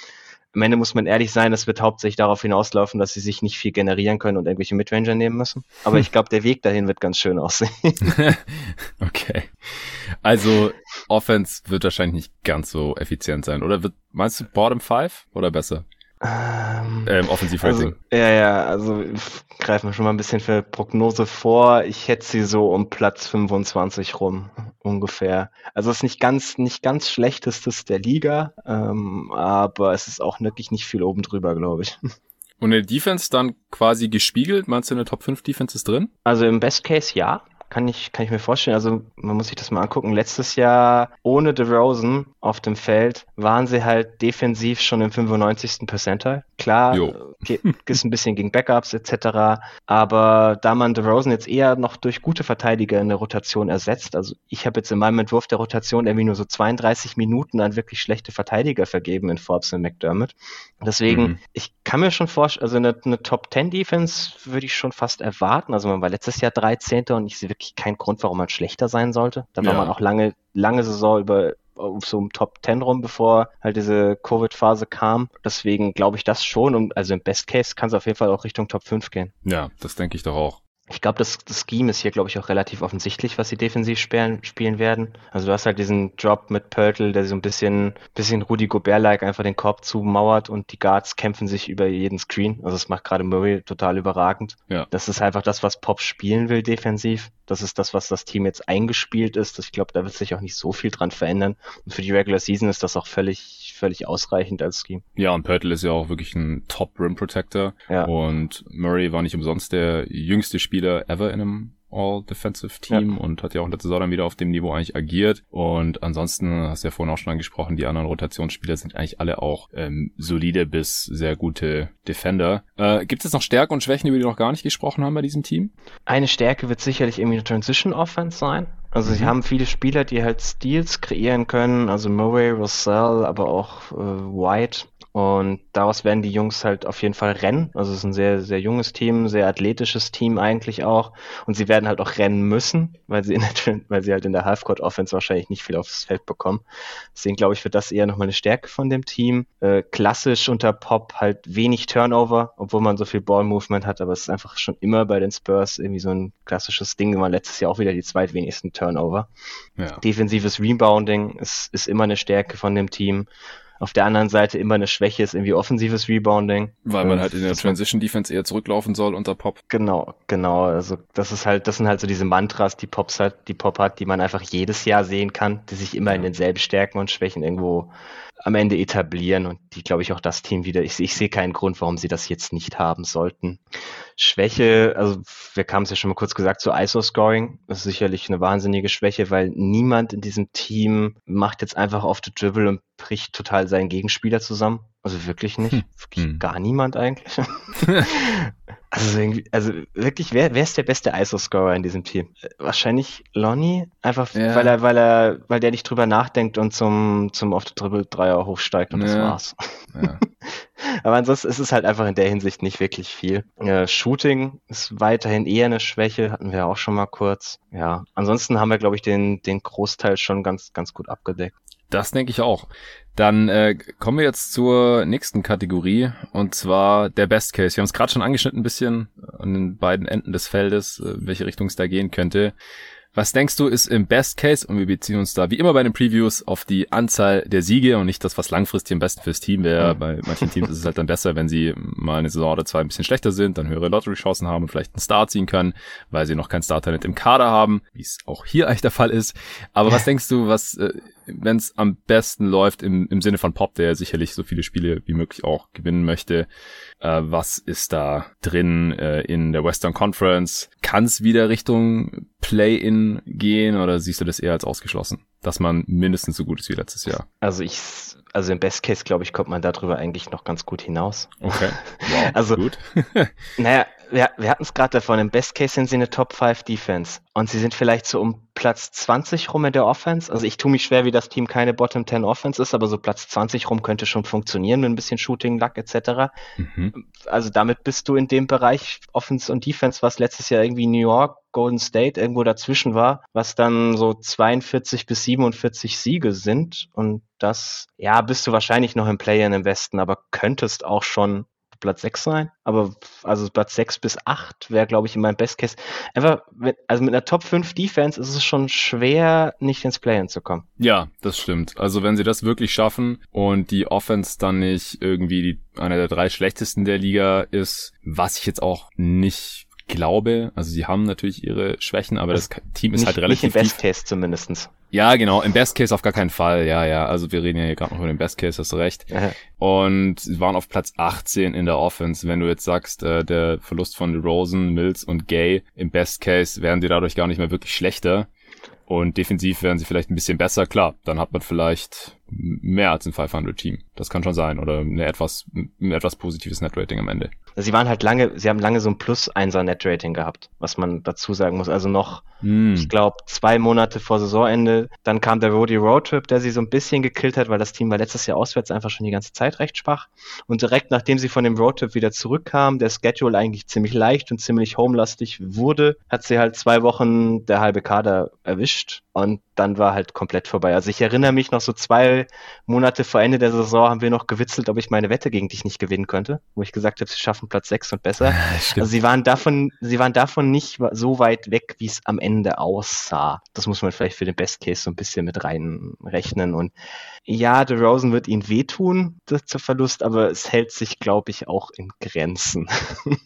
B: am Ende muss man ehrlich sein, es wird hauptsächlich darauf hinauslaufen, dass sie sich nicht viel generieren können und irgendwelche Midranger nehmen müssen. Aber ich glaube, der Weg dahin wird ganz schön aussehen.
A: okay. Also Offense wird wahrscheinlich nicht ganz so effizient sein. Oder wird, meinst du Bottom Five oder besser? Ähm, ähm.
B: Also, ja, ja, also greifen wir schon mal ein bisschen für Prognose vor. Ich hätte sie so um Platz 25 rum ungefähr. Also es ist nicht ganz, nicht ganz schlechtestes der Liga, ähm, aber es ist auch wirklich nicht viel oben drüber, glaube ich.
A: Und in der Defense dann quasi gespiegelt? Meinst du, eine Top 5 Defense ist drin?
B: Also im Best Case ja. Kann ich, kann ich mir vorstellen. Also man muss sich das mal angucken. Letztes Jahr ohne DeRozan auf dem Feld waren sie halt defensiv schon im 95. Percentile. Klar, geht, ist ein bisschen gegen Backups etc. Aber da man DeRozan jetzt eher noch durch gute Verteidiger in der Rotation ersetzt, also ich habe jetzt in meinem Entwurf der Rotation irgendwie nur so 32 Minuten an wirklich schlechte Verteidiger vergeben in Forbes und McDermott. Deswegen, mhm. ich kann mir schon vorstellen, also eine, eine Top 10 Defense würde ich schon fast erwarten. Also man war letztes Jahr 13. und ich sehe wirklich keinen Grund, warum man schlechter sein sollte. Da war man auch lange, lange Saison über so im Top 10 rum, bevor halt diese Covid-Phase kam. Deswegen glaube ich das schon. Und also im Best Case kann es auf jeden Fall auch Richtung Top 5 gehen.
A: Ja, das denke ich doch auch.
B: Ich glaube, das, das Scheme ist hier, glaube ich, auch relativ offensichtlich, was sie defensiv spielen, spielen werden. Also du hast halt diesen Drop mit Pörtl, der so ein bisschen, bisschen Rudy Gobert-like einfach den Korb zumauert und die Guards kämpfen sich über jeden Screen. Also das macht gerade Murray total überragend. Ja. Das ist einfach das, was Pop spielen will defensiv. Das ist das, was das Team jetzt eingespielt ist. Ich glaube, da wird sich auch nicht so viel dran verändern. Und für die Regular Season ist das auch völlig, völlig ausreichend als Scheme.
A: Ja, und Pörtl ist ja auch wirklich ein Top Rim Protector. Ja. Und Murray war nicht umsonst der jüngste Spieler ever in einem All-Defensive-Team ja. und hat ja auch letzte Saison dann wieder auf dem Niveau eigentlich agiert. Und ansonsten, hast du ja vorhin auch schon angesprochen, die anderen Rotationsspieler sind eigentlich alle auch ähm, solide bis sehr gute Defender. Äh, Gibt es noch Stärken und Schwächen, über die wir noch gar nicht gesprochen haben bei diesem Team?
B: Eine Stärke wird sicherlich irgendwie eine Transition-Offense sein. Also mhm. sie haben viele Spieler, die halt Steals kreieren können, also Murray, Russell, aber auch äh, White. Und daraus werden die Jungs halt auf jeden Fall rennen. Also es ist ein sehr, sehr junges Team, sehr athletisches Team eigentlich auch. Und sie werden halt auch rennen müssen, weil sie, in der, weil sie halt in der Halfcourt Offense wahrscheinlich nicht viel aufs Feld bekommen. Deswegen glaube ich, wird das eher nochmal eine Stärke von dem Team. Äh, klassisch unter Pop halt wenig Turnover, obwohl man so viel Ball Movement hat, aber es ist einfach schon immer bei den Spurs irgendwie so ein klassisches Ding. War letztes Jahr auch wieder die zweitwenigsten Turnover. Ja. Defensives Rebounding ist, ist immer eine Stärke von dem Team auf der anderen Seite immer eine Schwäche ist irgendwie offensives Rebounding.
A: Weil man halt in der Transition Defense eher zurücklaufen soll unter Pop.
B: Genau, genau. Also das ist halt, das sind halt so diese Mantras, die Pops hat, die Pop hat, die man einfach jedes Jahr sehen kann, die sich immer in denselben Stärken und Schwächen irgendwo am Ende etablieren und die, glaube ich, auch das Team wieder. Ich, ich sehe keinen Grund, warum sie das jetzt nicht haben sollten. Schwäche, also wir haben es ja schon mal kurz gesagt, zu ISO-Scoring Das ist sicherlich eine wahnsinnige Schwäche, weil niemand in diesem Team macht jetzt einfach auf the Dribble und bricht total seinen Gegenspieler zusammen. Also wirklich nicht. Hm. Wirklich hm. gar niemand eigentlich. also, also wirklich, wer, wer ist der beste ISO-Scorer in diesem Team? Wahrscheinlich Lonnie, einfach ja. weil er, weil er, weil der nicht drüber nachdenkt und zum, zum Off the Dribble Dreier hochsteigt und ja. das war's. Ja. Aber ansonsten ist es halt einfach in der Hinsicht nicht wirklich viel. Äh, Shooting ist weiterhin eher eine Schwäche, hatten wir auch schon mal kurz. Ja, ansonsten haben wir, glaube ich, den, den Großteil schon ganz, ganz gut abgedeckt.
A: Das denke ich auch. Dann äh, kommen wir jetzt zur nächsten Kategorie und zwar der Best Case. Wir haben es gerade schon angeschnitten ein bisschen an den beiden Enden des Feldes, äh, welche Richtung es da gehen könnte. Was denkst du ist im Best Case, und wir beziehen uns da wie immer bei den Previews auf die Anzahl der Siege und nicht das, was langfristig am besten fürs Team wäre. Bei manchen Teams ist es halt dann besser, wenn sie mal eine Saison oder zwei ein bisschen schlechter sind, dann höhere Lottery-Chancen haben und vielleicht einen Star ziehen können, weil sie noch kein Star-Talent im Kader haben, wie es auch hier eigentlich der Fall ist. Aber was denkst du, was, äh, wenn es am besten läuft im, im Sinne von Pop, der sicherlich so viele Spiele wie möglich auch gewinnen möchte, äh, was ist da drin äh, in der Western Conference? Kann es wieder Richtung Play-in gehen oder siehst du das eher als ausgeschlossen, dass man mindestens so gut ist wie letztes Jahr?
B: Also ich, also im Best Case glaube ich, kommt man darüber eigentlich noch ganz gut hinaus.
A: Okay. Wow,
B: also gut. naja, wir, wir hatten es gerade davon, im Best Case sind sie eine Top 5 Defense und sie sind vielleicht so um Platz 20 rum in der Offense. Also ich tue mich schwer, wie das Team keine Bottom 10 Offense ist, aber so Platz 20 rum könnte schon funktionieren mit ein bisschen Shooting, Luck etc. Mhm. Also damit bist du in dem Bereich Offense und Defense, was letztes Jahr irgendwie New York, Golden State irgendwo dazwischen war, was dann so 42 bis 47 Siege sind und das, ja, bist du wahrscheinlich noch im Play-in im Westen, aber könntest auch schon Platz 6 sein, aber also Platz 6 bis 8 wäre, glaube ich, in meinem Best Case. Einfach, also mit einer Top 5 Defense ist es schon schwer, nicht ins Play-In zu kommen.
A: Ja, das stimmt. Also wenn sie das wirklich schaffen und die Offense dann nicht irgendwie die, einer der drei schlechtesten der Liga ist, was ich jetzt auch nicht glaube, also sie haben natürlich ihre Schwächen, aber das, das Team ist
B: nicht,
A: halt relativ.
B: Nicht im Best Case zumindestens.
A: Ja, genau. Im Best Case auf gar keinen Fall. Ja, ja. Also wir reden ja hier gerade noch über den Best Case, hast du recht. Aha. Und sie waren auf Platz 18 in der Offense. Wenn du jetzt sagst, äh, der Verlust von Rosen, Mills und Gay im Best Case werden sie dadurch gar nicht mehr wirklich schlechter. Und defensiv werden sie vielleicht ein bisschen besser. Klar, dann hat man vielleicht mehr als ein 500-Team. Das kann schon sein. Oder eine etwas, ein etwas positives Net-Rating am Ende.
B: Sie waren halt lange, sie haben lange so ein Plus-1er-Net-Rating gehabt, was man dazu sagen muss. Also noch, mm. ich glaube, zwei Monate vor Saisonende. Dann kam der Roadie Roadtrip, der sie so ein bisschen gekillt hat, weil das Team war letztes Jahr auswärts einfach schon die ganze Zeit recht schwach. Und direkt nachdem sie von dem Roadtrip wieder zurückkam, der Schedule eigentlich ziemlich leicht und ziemlich homelastig wurde, hat sie halt zwei Wochen der halbe Kader erwischt. Und dann war halt komplett vorbei. Also ich erinnere mich noch so zwei Monate vor Ende der Saison haben wir noch gewitzelt, ob ich meine Wette gegen dich nicht gewinnen könnte, wo ich gesagt habe, sie schaffen Platz 6 und besser. also sie waren davon, sie waren davon nicht so weit weg, wie es am Ende aussah. Das muss man vielleicht für den Best Case so ein bisschen mit reinrechnen. Und ja, The Rosen wird ihnen wehtun, das zur Verlust, aber es hält sich, glaube ich, auch in Grenzen.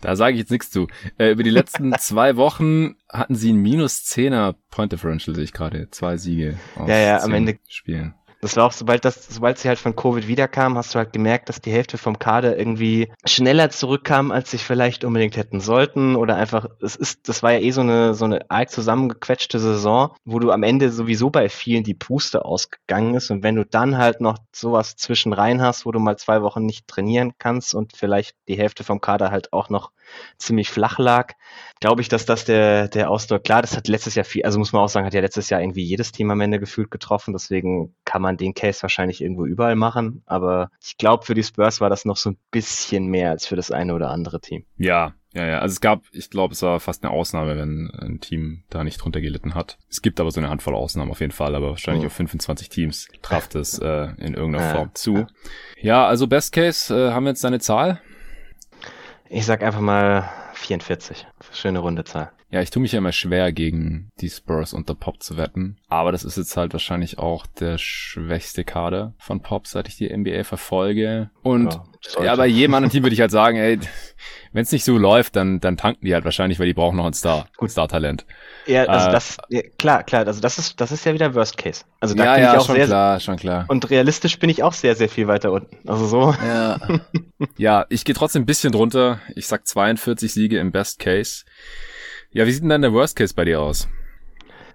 A: Da sage ich jetzt nichts zu. Äh, über die letzten zwei Wochen hatten sie ein minus 10er Point Differential, sehe ich gerade. Zwei Siege
B: aus ja, ja, am Ende Spielen. Das war auch, sobald das, sobald sie halt von Covid wiederkam, hast du halt gemerkt, dass die Hälfte vom Kader irgendwie schneller zurückkam, als sich vielleicht unbedingt hätten sollten. Oder einfach, es ist, das war ja eh so eine, so eine arg zusammengequetschte Saison, wo du am Ende sowieso bei vielen die Puste ausgegangen ist. Und wenn du dann halt noch sowas zwischen rein hast, wo du mal zwei Wochen nicht trainieren kannst und vielleicht die Hälfte vom Kader halt auch noch ziemlich flach lag, glaube ich, dass das der, der Ausdruck, klar, das hat letztes Jahr viel, also muss man auch sagen, hat ja letztes Jahr irgendwie jedes Team am Ende gefühlt getroffen, deswegen kann man den Case wahrscheinlich irgendwo überall machen, aber ich glaube, für die Spurs war das noch so ein bisschen mehr als für das eine oder andere Team.
A: Ja, ja, ja. Also es gab, ich glaube, es war fast eine Ausnahme, wenn ein Team da nicht drunter gelitten hat. Es gibt aber so eine Handvoll Ausnahmen auf jeden Fall, aber wahrscheinlich oh. auf 25 Teams traf das äh, in irgendeiner. Form zu. Ja, also Best Case, äh, haben wir jetzt deine Zahl?
B: Ich sag einfach mal 44. Schöne runde Zahl.
A: Ja, ich tue mich ja immer schwer, gegen die Spurs unter Pop zu wetten. Aber das ist jetzt halt wahrscheinlich auch der schwächste Kader von Pop, seit ich die NBA verfolge. Und ja, ja bei jedem anderen Team würde ich halt sagen, ey, wenn es nicht so läuft, dann, dann tanken die halt wahrscheinlich, weil die brauchen noch ein Star, Gut. Star-Talent.
B: Ja, also äh, das, ja, klar, klar, also das ist, das ist ja wieder Worst Case. Also da
A: ja,
B: bin
A: ja,
B: ich auch
A: schon
B: sehr,
A: klar, schon klar.
B: Und realistisch bin ich auch sehr, sehr viel weiter unten. Also so.
A: Ja, ja ich gehe trotzdem ein bisschen drunter. Ich sag 42 Siege im Best Case. Ja, wie sieht denn dann der Worst Case bei dir aus?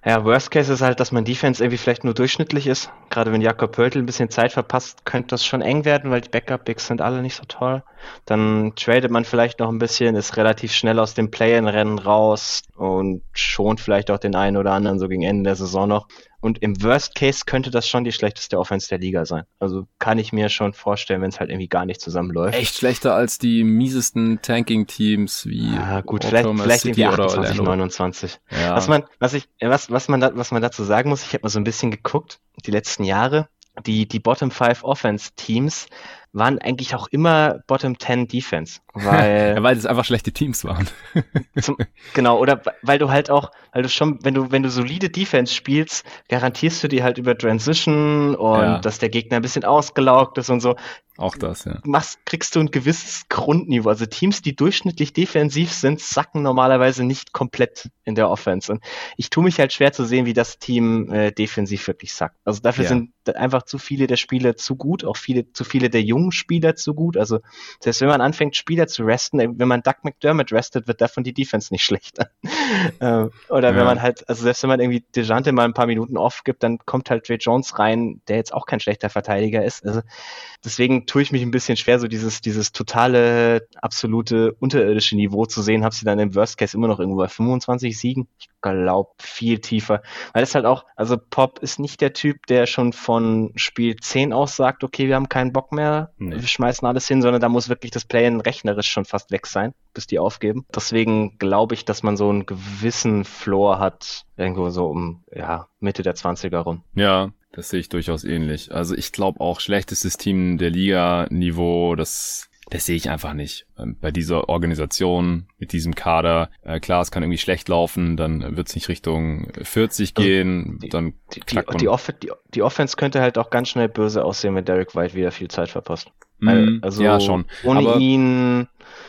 B: Ja, Worst Case ist halt, dass mein Defense irgendwie vielleicht nur durchschnittlich ist. Gerade wenn Jakob Pöltl ein bisschen Zeit verpasst, könnte das schon eng werden, weil die Backup-Bigs sind alle nicht so toll. Dann tradet man vielleicht noch ein bisschen, ist relativ schnell aus dem Play-in-Rennen raus und schont vielleicht auch den einen oder anderen so gegen Ende der Saison noch. Und im Worst Case könnte das schon die schlechteste Offense der Liga sein. Also kann ich mir schon vorstellen, wenn es halt irgendwie gar nicht zusammenläuft.
A: Echt schlechter als die miesesten Tanking-Teams wie
B: ja, gut, vielleicht, vielleicht City irgendwie 28, 29. Ja. Was man, was ich, was, was man da, was man dazu sagen muss, ich habe mal so ein bisschen geguckt, die letzten Jahre, die, die Bottom 5 Offense Teams waren eigentlich auch immer Bottom 10 Defense. Weil,
A: ja, weil es einfach schlechte Teams waren.
B: zum, genau, oder weil du halt auch, weil du schon, wenn du, wenn du solide Defense spielst, garantierst du dir halt über Transition und ja. dass der Gegner ein bisschen ausgelaugt ist und so.
A: Auch das, ja.
B: Machst, kriegst du ein gewisses Grundniveau. Also Teams, die durchschnittlich defensiv sind, sacken normalerweise nicht komplett in der Offense. Und ich tue mich halt schwer zu sehen, wie das Team äh, defensiv wirklich sackt. Also dafür ja. sind einfach zu viele der Spieler zu gut, auch viele, zu viele der jungen Spieler zu gut. Also selbst wenn man anfängt, Spieler zu resten, wenn man Doug McDermott restet, wird davon die Defense nicht schlechter. äh, oder ja. wenn man halt, also selbst wenn man irgendwie Dejante mal ein paar Minuten off gibt, dann kommt halt Trey Jones rein, der jetzt auch kein schlechter Verteidiger ist. Also deswegen tue ich mich ein bisschen schwer, so dieses, dieses totale, absolute unterirdische Niveau zu sehen. Hab sie dann im Worst Case immer noch irgendwo bei 25 Siegen. Ich glaube viel tiefer. Weil es halt auch, also Pop ist nicht der Typ, der schon von Spiel 10 aus sagt, okay, wir haben keinen Bock mehr, nee. wir schmeißen alles hin, sondern da muss wirklich das Play-in rechnerisch schon fast weg sein, bis die aufgeben. Deswegen glaube ich, dass man so einen gewissen Floor hat, irgendwo so um ja, Mitte der 20er rum.
A: Ja, das sehe ich durchaus ähnlich. Also ich glaube auch schlechtestes Team der Liga-Niveau, das Das sehe ich einfach nicht. Ähm, bei dieser Organisation, mit diesem Kader, äh, klar, es kann irgendwie schlecht laufen, dann wird es nicht Richtung 40 also gehen,
B: die,
A: dann
B: die, die, die, Off die, die Offense könnte halt auch ganz schnell böse aussehen, wenn Derek White wieder viel Zeit verpasst.
A: Mm, also ja, schon.
B: Ohne aber, ihn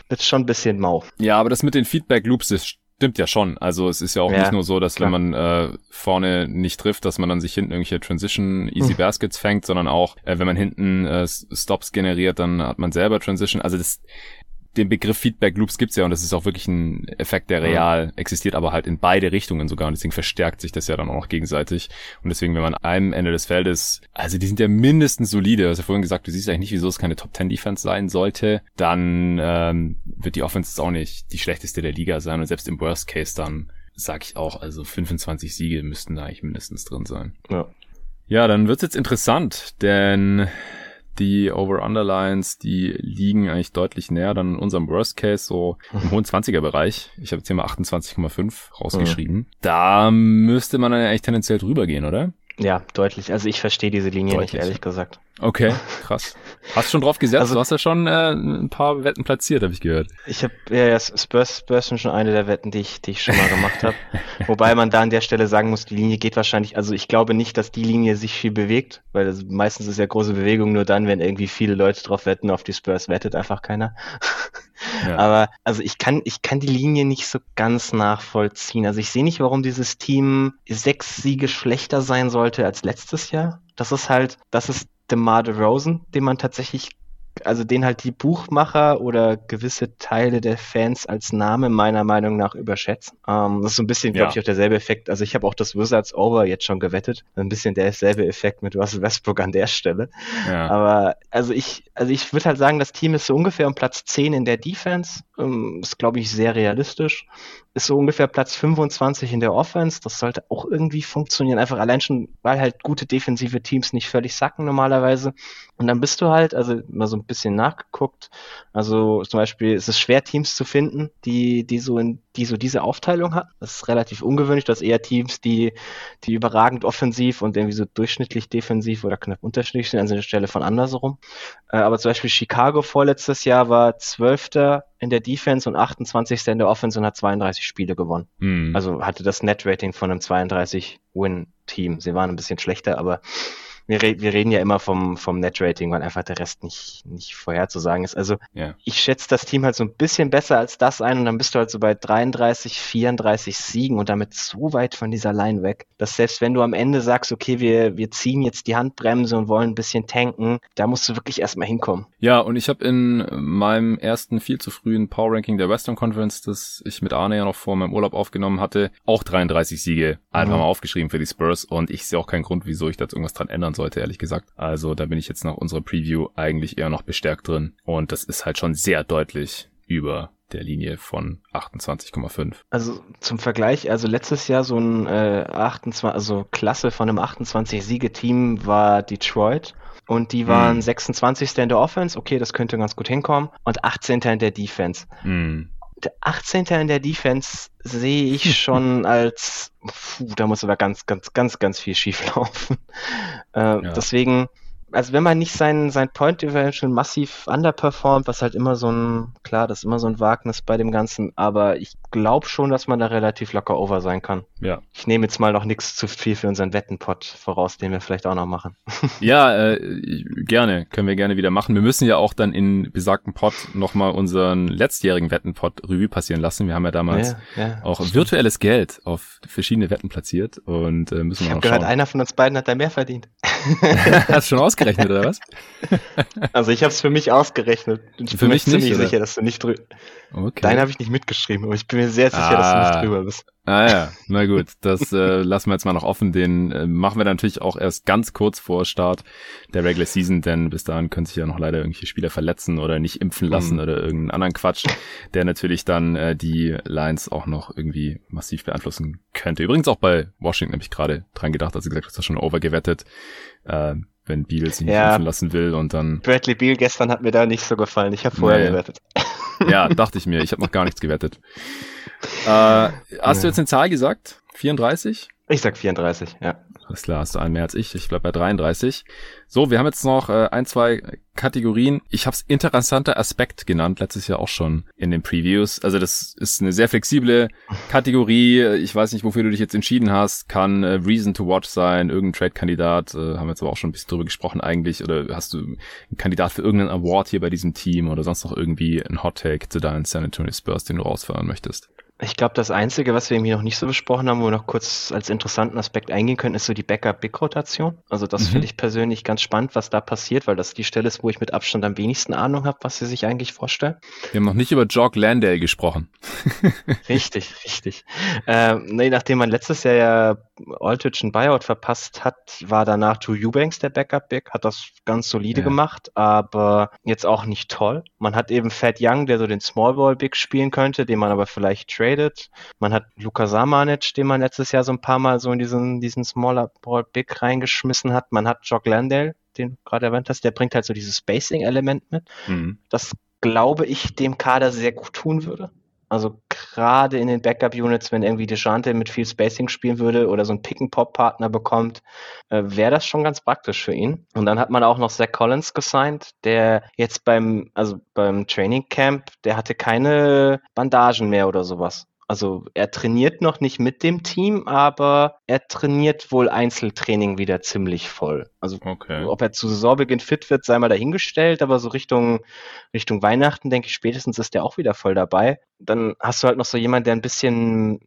B: wird es schon ein bisschen mau.
A: Ja, aber das mit den Feedback Loops ist Stimmt ja schon. Also es ist ja auch ja, nicht nur so, dass klar. wenn man äh, vorne nicht trifft, dass man dann sich hinten irgendwelche Transition Easy hm. Baskets fängt, sondern auch, äh, wenn man hinten äh, Stops generiert, dann hat man selber Transition. Also das, den Begriff Feedback Loops gibt's ja und das ist auch wirklich ein Effekt, der real existiert, aber halt in beide Richtungen sogar und deswegen verstärkt sich das ja dann auch noch gegenseitig und deswegen, wenn man an einem Ende des Feldes, also die sind ja mindestens solide, du hast ja vorhin gesagt, du siehst eigentlich nicht, wieso es keine Top 10 Defense sein sollte, dann ähm, wird die Offense jetzt auch nicht die schlechteste der Liga sein und selbst im Worst Case dann sag ich auch, also 25 Siege müssten da eigentlich mindestens drin sein.
B: Ja.
A: Ja, dann wird's jetzt interessant, denn die Over-Underlines, die liegen eigentlich deutlich näher dann in unserem Worst Case, so im hohen 20er-Bereich. Ich habe jetzt hier mal 28,5 rausgeschrieben. Mhm. Da müsste man dann ja eigentlich tendenziell drüber gehen, oder?
B: Ja, deutlich. Also ich verstehe diese Linie deutlich. nicht, ehrlich gesagt.
A: Okay, krass. Hast du schon drauf gesetzt? Also, du hast ja schon äh, ein paar Wetten platziert, habe ich gehört.
B: Ich habe ja, ja Spurs, Spurs sind schon eine der Wetten, die ich, die ich schon mal gemacht habe. Wobei man da an der Stelle sagen muss, die Linie geht wahrscheinlich, also ich glaube nicht, dass die Linie sich viel bewegt, weil das, meistens ist ja große Bewegung nur dann, wenn irgendwie viele Leute drauf wetten, auf die Spurs wettet einfach keiner. Ja. Aber also ich kann, ich kann die Linie nicht so ganz nachvollziehen. Also ich sehe nicht, warum dieses Team sechs Siege schlechter sein sollte als letztes Jahr. Das ist halt, das ist DeMar DeRozan, den man tatsächlich also den halt die Buchmacher oder gewisse Teile der Fans als Name meiner Meinung nach überschätzen. Ähm, das ist so ein bisschen, glaube ja. ich, auch derselbe Effekt. Also ich habe auch das Wizards Over jetzt schon gewettet. Ein bisschen derselbe Effekt mit Russell Westbrook an der Stelle. Ja. Aber also ich, also ich würde halt sagen, das Team ist so ungefähr um Platz 10 in der Defense. Ähm, ist, glaube ich, sehr realistisch ist so ungefähr Platz 25 in der Offense. Das sollte auch irgendwie funktionieren. Einfach allein schon, weil halt gute defensive Teams nicht völlig sacken normalerweise. Und dann bist du halt, also mal so ein bisschen nachgeguckt. Also zum Beispiel ist es schwer, Teams zu finden, die, die so in, die so diese Aufteilung hat. Das ist relativ ungewöhnlich, dass eher Teams, die, die überragend offensiv und irgendwie so durchschnittlich defensiv oder knapp unterschiedlich sind, an der Stelle von andersherum. Äh, aber zum Beispiel Chicago vorletztes Jahr war Zwölfter in der Defense und 28. in der Offense und hat 32 Spiele gewonnen. Mhm. Also hatte das Net-Rating von einem 32-Win-Team. Sie waren ein bisschen schlechter, aber wir, re wir reden ja immer vom, vom Net-Rating, weil einfach der Rest nicht, nicht vorherzusagen ist. Also ja. ich schätze das Team halt so ein bisschen besser als das ein und dann bist du halt so bei 33, 34 Siegen und damit so weit von dieser Line weg, dass selbst wenn du am Ende sagst, okay, wir, wir ziehen jetzt die Handbremse und wollen ein bisschen tanken, da musst du wirklich erstmal hinkommen.
A: Ja, und ich habe in meinem ersten viel zu frühen Power Ranking der Western Conference, das ich mit Arne ja noch vor meinem Urlaub aufgenommen hatte, auch 33 Siege einfach mhm. mal aufgeschrieben für die Spurs und ich sehe auch keinen Grund, wieso ich da irgendwas dran ändern sollte, ehrlich gesagt. Also da bin ich jetzt nach unserer Preview eigentlich eher noch bestärkt drin. Und das ist halt schon sehr deutlich über der Linie von 28,5.
B: Also zum Vergleich, also letztes Jahr so ein äh, 28, also Klasse von einem 28-Siege-Team war Detroit und die waren hm. 26. in der Offense, okay, das könnte ganz gut hinkommen und 18. in der Defense. Hm. Der 18. in der Defense sehe ich schon als, puh, da muss aber ganz, ganz, ganz, ganz viel schief laufen. Äh, ja. Deswegen, also wenn man nicht sein, sein Point Differential massiv underperformt, was halt immer so ein, klar, das ist immer so ein Wagnis bei dem Ganzen, aber ich glaube schon, dass man da relativ locker over sein kann.
A: Ja.
B: Ich nehme jetzt mal noch nichts zu viel für unseren Wettenpot voraus, den wir vielleicht auch noch machen.
A: ja, äh, gerne, können wir gerne wieder machen. Wir müssen ja auch dann in besagten Pot nochmal unseren letztjährigen Wettenpot Revue passieren lassen. Wir haben ja damals ja, ja, auch virtuelles Geld auf verschiedene Wetten platziert und äh, müssen
B: wir
A: Ich
B: habe gehört, einer von uns beiden hat da mehr verdient.
A: Hast du schon ausgerechnet, oder was?
B: Also ich habe es für mich ausgerechnet.
A: Ich für bin mich mir ziemlich
B: nicht, sicher, dass du nicht drüber. Okay. Deinen habe ich nicht mitgeschrieben, aber ich bin mir sehr sicher, ah. dass du nicht ah. drüber bist.
A: Ah ja, na gut, das äh, lassen wir jetzt mal noch offen. Den äh, machen wir natürlich auch erst ganz kurz vor Start der Regular Season, denn bis dahin können sich ja noch leider irgendwelche Spieler verletzen oder nicht impfen lassen mhm. oder irgendeinen anderen Quatsch, der natürlich dann äh, die Lines auch noch irgendwie massiv beeinflussen könnte. Übrigens auch bei Washington habe ich gerade dran gedacht, als ich gesagt, hast du schon overgewettet. Äh, wenn Beal sich nicht ja, impfen lassen will und dann.
B: Bradley Beal gestern hat mir da nicht so gefallen. Ich habe vorher nee. gewettet.
A: Ja, dachte ich mir. Ich habe noch gar nichts gewettet. Äh, hast ja. du jetzt eine Zahl gesagt? 34?
B: Ich sag 34, ja.
A: Alles klar, hast du einen mehr als ich. Ich bleib bei 33. So, wir haben jetzt noch äh, ein, zwei Kategorien. Ich habe es interessanter Aspekt genannt, letztes Jahr auch schon in den Previews. Also das ist eine sehr flexible Kategorie. Ich weiß nicht, wofür du dich jetzt entschieden hast. Kann äh, Reason to Watch sein, irgendein Trade-Kandidat. Äh, haben wir jetzt aber auch schon ein bisschen drüber gesprochen eigentlich. Oder hast du einen Kandidat für irgendeinen Award hier bei diesem Team oder sonst noch irgendwie ein Hot-Take zu deinen San Antonio Spurs, den du rausfahren möchtest?
B: Ich glaube, das Einzige, was wir irgendwie noch nicht so besprochen haben, wo wir noch kurz als interessanten Aspekt eingehen können, ist so die Backup-Big-Rotation. Also das mhm. finde ich persönlich ganz spannend, was da passiert, weil das die Stelle ist, wo ich mit Abstand am wenigsten Ahnung habe, was sie sich eigentlich vorstellen.
A: Wir haben noch nicht über Jock Landale gesprochen.
B: richtig, richtig. Ähm, nee, nachdem man letztes Jahr ja Aldridge ein Buyout verpasst hat, war danach Drew Eubanks der Backup-Big, hat das ganz solide ja. gemacht, aber jetzt auch nicht toll. Man hat eben Fat Young, der so den Small-Ball-Big spielen könnte, den man aber vielleicht trade getradet. Man hat Luka Samanic, den man letztes Jahr so ein paar Mal so in diesen, diesen Smaller Ball Big reingeschmissen hat. Man hat Jock Landale, den du gerade erwähnt hast, der bringt halt so dieses Spacing-Element mit. Mhm. Das glaube ich dem Kader sehr gut tun würde. Also gerade in den Backup-Units, wenn irgendwie Dejante mit viel Spacing spielen würde oder so ein Pick-and-Pop-Partner bekommt, äh, wäre das schon ganz praktisch für ihn. Und dann hat man auch noch Zach Collins gesigned, der jetzt beim, also beim Training Camp, der hatte keine Bandagen mehr oder sowas. Also er trainiert noch nicht mit dem Team, aber er trainiert wohl Einzeltraining wieder ziemlich voll. Also okay. ob er zu Saisonbeginn fit wird, sei mal dahingestellt, aber so Richtung, Richtung Weihnachten, denke ich, spätestens ist er auch wieder voll dabei. Dann hast du halt noch so jemand, der ein bisschen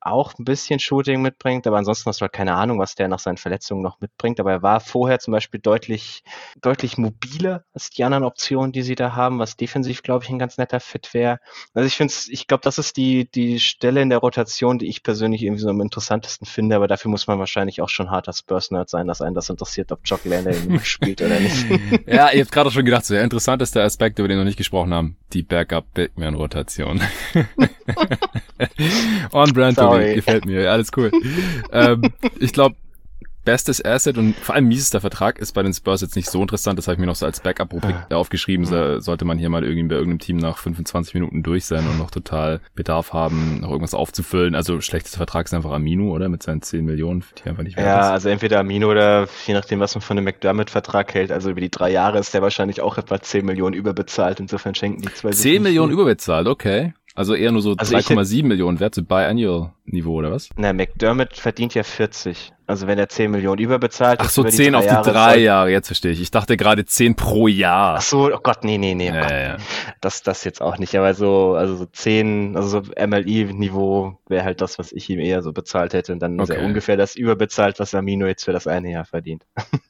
B: auch ein bisschen Shooting mitbringt, aber ansonsten hast du halt keine Ahnung, was der nach seinen Verletzungen noch mitbringt. Aber er war vorher zum Beispiel deutlich, deutlich mobiler als die anderen Optionen, die sie da haben, was defensiv, glaube ich, ein ganz netter Fit wäre. Also ich finde ich glaube, das ist die, die Stelle in der Rotation, die ich persönlich irgendwie so am interessantesten finde, aber dafür muss man wahrscheinlich auch schon harter Spurs-Nerd sein, dass einen das interessiert, ob Jock Landale spielt oder nicht.
A: ja, ihr habt gerade schon gedacht, so der interessanteste Aspekt, über den wir noch nicht gesprochen haben, die Backup-Bigman-Rotation. On brand Sorry. gefällt mir, alles cool. ähm, ich glaube, bestes Asset und vor allem miesester Vertrag ist bei den Spurs jetzt nicht so interessant. Das habe ich mir noch so als Backup-Rubrik aufgeschrieben. So, sollte man hier mal irgendwie bei irgendeinem Team nach 25 Minuten durch sein und noch total Bedarf haben, noch irgendwas aufzufüllen. Also schlechtester Vertrag ist einfach Amino, oder? Mit seinen 10 Millionen,
B: die einfach nicht Ja, ist. also entweder Amino oder je nachdem, was man von dem McDermott-Vertrag hält. Also über die drei Jahre ist der wahrscheinlich auch etwa 10 Millionen überbezahlt. Insofern schenken die zwei
A: 10 Millionen überbezahlt, okay. Also eher nur so also 3,7 Millionen Wert, so Biannual-Niveau oder was?
B: Na, McDermott verdient ja 40. Also wenn er 10 Millionen überbezahlt.
A: Ach so, 10 auf die Jahre drei Jahre, jetzt verstehe ich. Ich dachte gerade 10 pro Jahr.
B: Ach so, oh Gott, nee, nee, nee. Oh ja. Ja. Das, das jetzt auch nicht. Aber so, also so 10, also so MLI-Niveau wäre halt das, was ich ihm eher so bezahlt hätte. Und dann okay. ist er ungefähr das überbezahlt, was Amino jetzt für das eine Jahr verdient.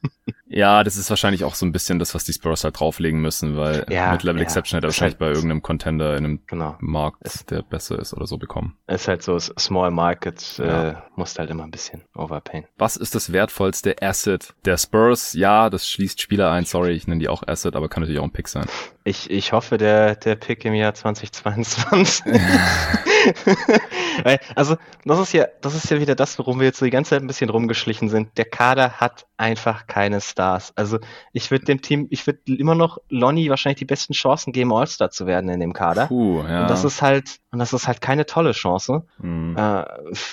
A: Ja, das ist wahrscheinlich auch so ein bisschen das, was die Spurs halt drauflegen müssen, weil ja, mit Level. Exception hätte er wahrscheinlich halt bei irgendeinem Contender in einem genau. Markt, es, der besser ist oder so bekommen.
B: Ist halt so Small Market, äh, musst halt immer ein bisschen overpayen.
A: Was ist das wertvollste Asset der Spurs? Ja, das schließt Spieler ein, sorry, ich nenne die auch Asset, aber kann natürlich auch ein Pick sein.
B: Ich, ich hoffe, der, der Pick im Jahr 2022. also, das ist ja, das ist ja wieder das, worum wir jetzt so die ganze Zeit ein bisschen rumgeschlichen sind. Der Kader hat einfach keine Stars. Also, ich würde dem Team, ich würde immer noch Lonnie wahrscheinlich die besten Chancen geben, All-Star zu werden in dem Kader. Puh, ja. Und das ist halt, und das ist halt keine tolle Chance. Mhm. Äh,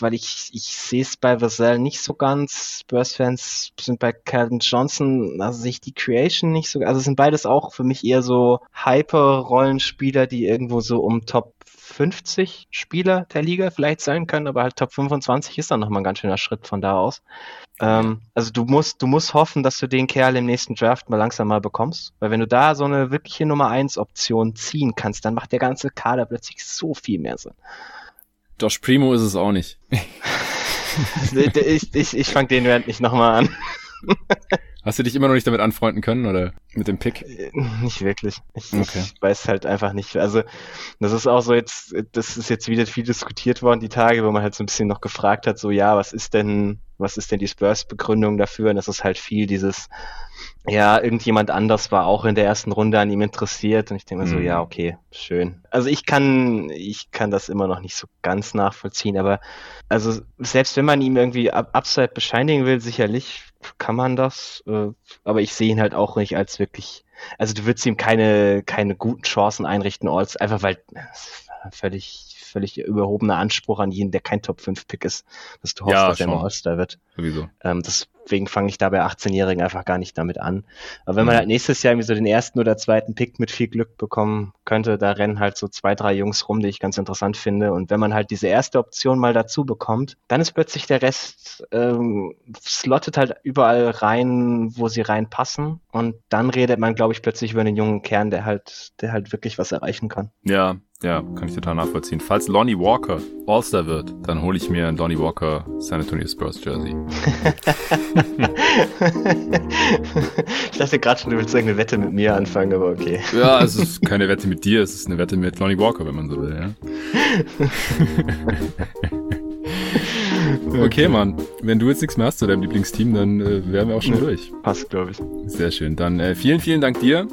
B: weil ich, ich sehe es bei Vassell nicht so ganz. Spurs-Fans sind bei Calvin Johnson, also sehe ich die Creation nicht so, also sind beides auch für mich eher so Hyper-Rollenspieler, die irgendwo so um Top 50 Spieler der Liga vielleicht sein können, aber halt Top 25 ist dann nochmal ein ganz schöner Schritt von da aus. Ähm, also du musst, du musst hoffen, dass du den Kerl im nächsten Draft mal langsam mal bekommst, weil wenn du da so eine wirkliche Nummer 1 Option ziehen kannst, dann macht der ganze Kader plötzlich so viel mehr Sinn.
A: Josh Primo ist es auch nicht.
B: ich ich, ich fange den Rand nicht nochmal an.
A: Hast du dich immer noch nicht damit anfreunden können oder mit dem Pick? Äh,
B: nicht wirklich. Ich, okay. ich, weiß halt einfach nicht. Also das ist auch so jetzt, das ist jetzt wieder viel diskutiert worden die Tage, wo man halt so ein bisschen noch gefragt hat, so ja, was ist denn, was ist denn die Spurs-Begründung dafür? Und das ist halt viel dieses, ja, irgendjemand anders war auch in der ersten Runde an ihm interessiert und ich denke mir so, mhm. ja, okay, schön. Also ich kann, ich kann das immer noch nicht so ganz nachvollziehen, aber also selbst wenn man ihm irgendwie Upside bescheinigen will, sicherlich kann man das, äh, aber ich sehe ihn halt auch nicht als wirklich, also du würdest ihm keine, keine guten Chancen einrichten, Alls, einfach weil völlig, völlig überhobener Anspruch an jeden, der kein Top-5-Pick ist, dass du hoffst,
A: Ja,
B: dass er mal All-Star wird.
A: Sowieso.
B: Ähm, deswegen fange ich da bei 18-Jährigen einfach gar nicht damit an. Aber wenn man
A: Mhm.
B: halt nächstes Jahr irgendwie so den ersten oder zweiten Pick mit viel Glück bekommen könnte, da rennen halt so zwei, drei Jungs rum, die ich ganz interessant finde. Und wenn man halt diese erste Option mal dazu bekommt, dann ist plötzlich der Rest ähm, slottet halt überall rein, wo sie reinpassen. Und dann redet man, glaube ich, plötzlich über einen jungen Kern, der halt, der halt wirklich was erreichen kann.
A: Ja, ja, kann ich total nachvollziehen. Falls Lonnie Walker All-Star wird, dann hole ich mir ein Lonnie Walker San Antonio Spurs Jersey.
B: ich dachte gerade schon, du willst irgendeine Wette mit mir anfangen, aber okay.
A: Ja, es ist keine Wette mit dir, es ist eine Wette mit Lonnie Walker, wenn man so will, ja. Okay, Mann. Wenn du jetzt nichts mehr hast zu deinem Lieblingsteam, dann äh, wären wir auch schon durch.
B: Passt, glaube ich.
A: Sehr schön. Dann äh, vielen, vielen Dank dir.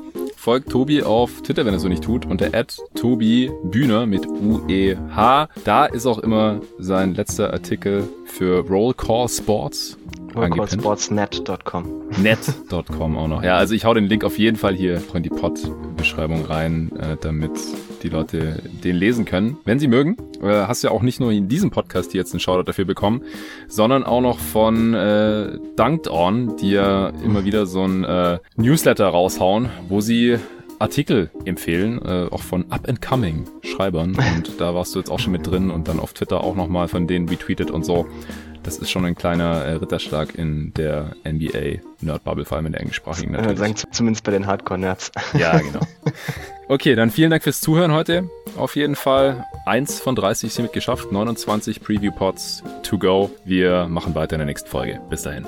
A: Folgt Tobi auf Twitter, wenn er so nicht tut, unter Tobi Bühner mit U-E-H. Da ist auch immer sein letzter Artikel für Roll Call Sports angepinnt.
B: Sportsnet.com.
A: Net.com auch noch. Ja, also ich hau den Link auf jeden Fall hier in die Pod-Beschreibung rein, äh, damit die Leute den lesen können. Wenn sie mögen, äh, hast du ja auch nicht nur in diesem Podcast hier jetzt einen Shoutout dafür bekommen, sondern auch noch von äh, Dunked On, die ja immer wieder so ein äh, Newsletter raushauen, wo sie Artikel empfehlen, äh, auch von Up-and-Coming Schreibern. Und da warst du jetzt auch schon mit drin und dann auf Twitter auch nochmal von denen retweetet und so. Das ist schon ein kleiner äh, Ritterschlag in der NBA Nerd Bubble, vor allem in der englischsprachigen
B: Äh,
A: natürlich.
B: sagen zumindest bei den Hardcore-Nerds.
A: Ja, genau. Okay, dann vielen Dank fürs Zuhören heute. Auf jeden Fall eins von 30 sind geschafft, 29 Preview Pods to go. Wir machen weiter in der nächsten Folge. Bis dahin.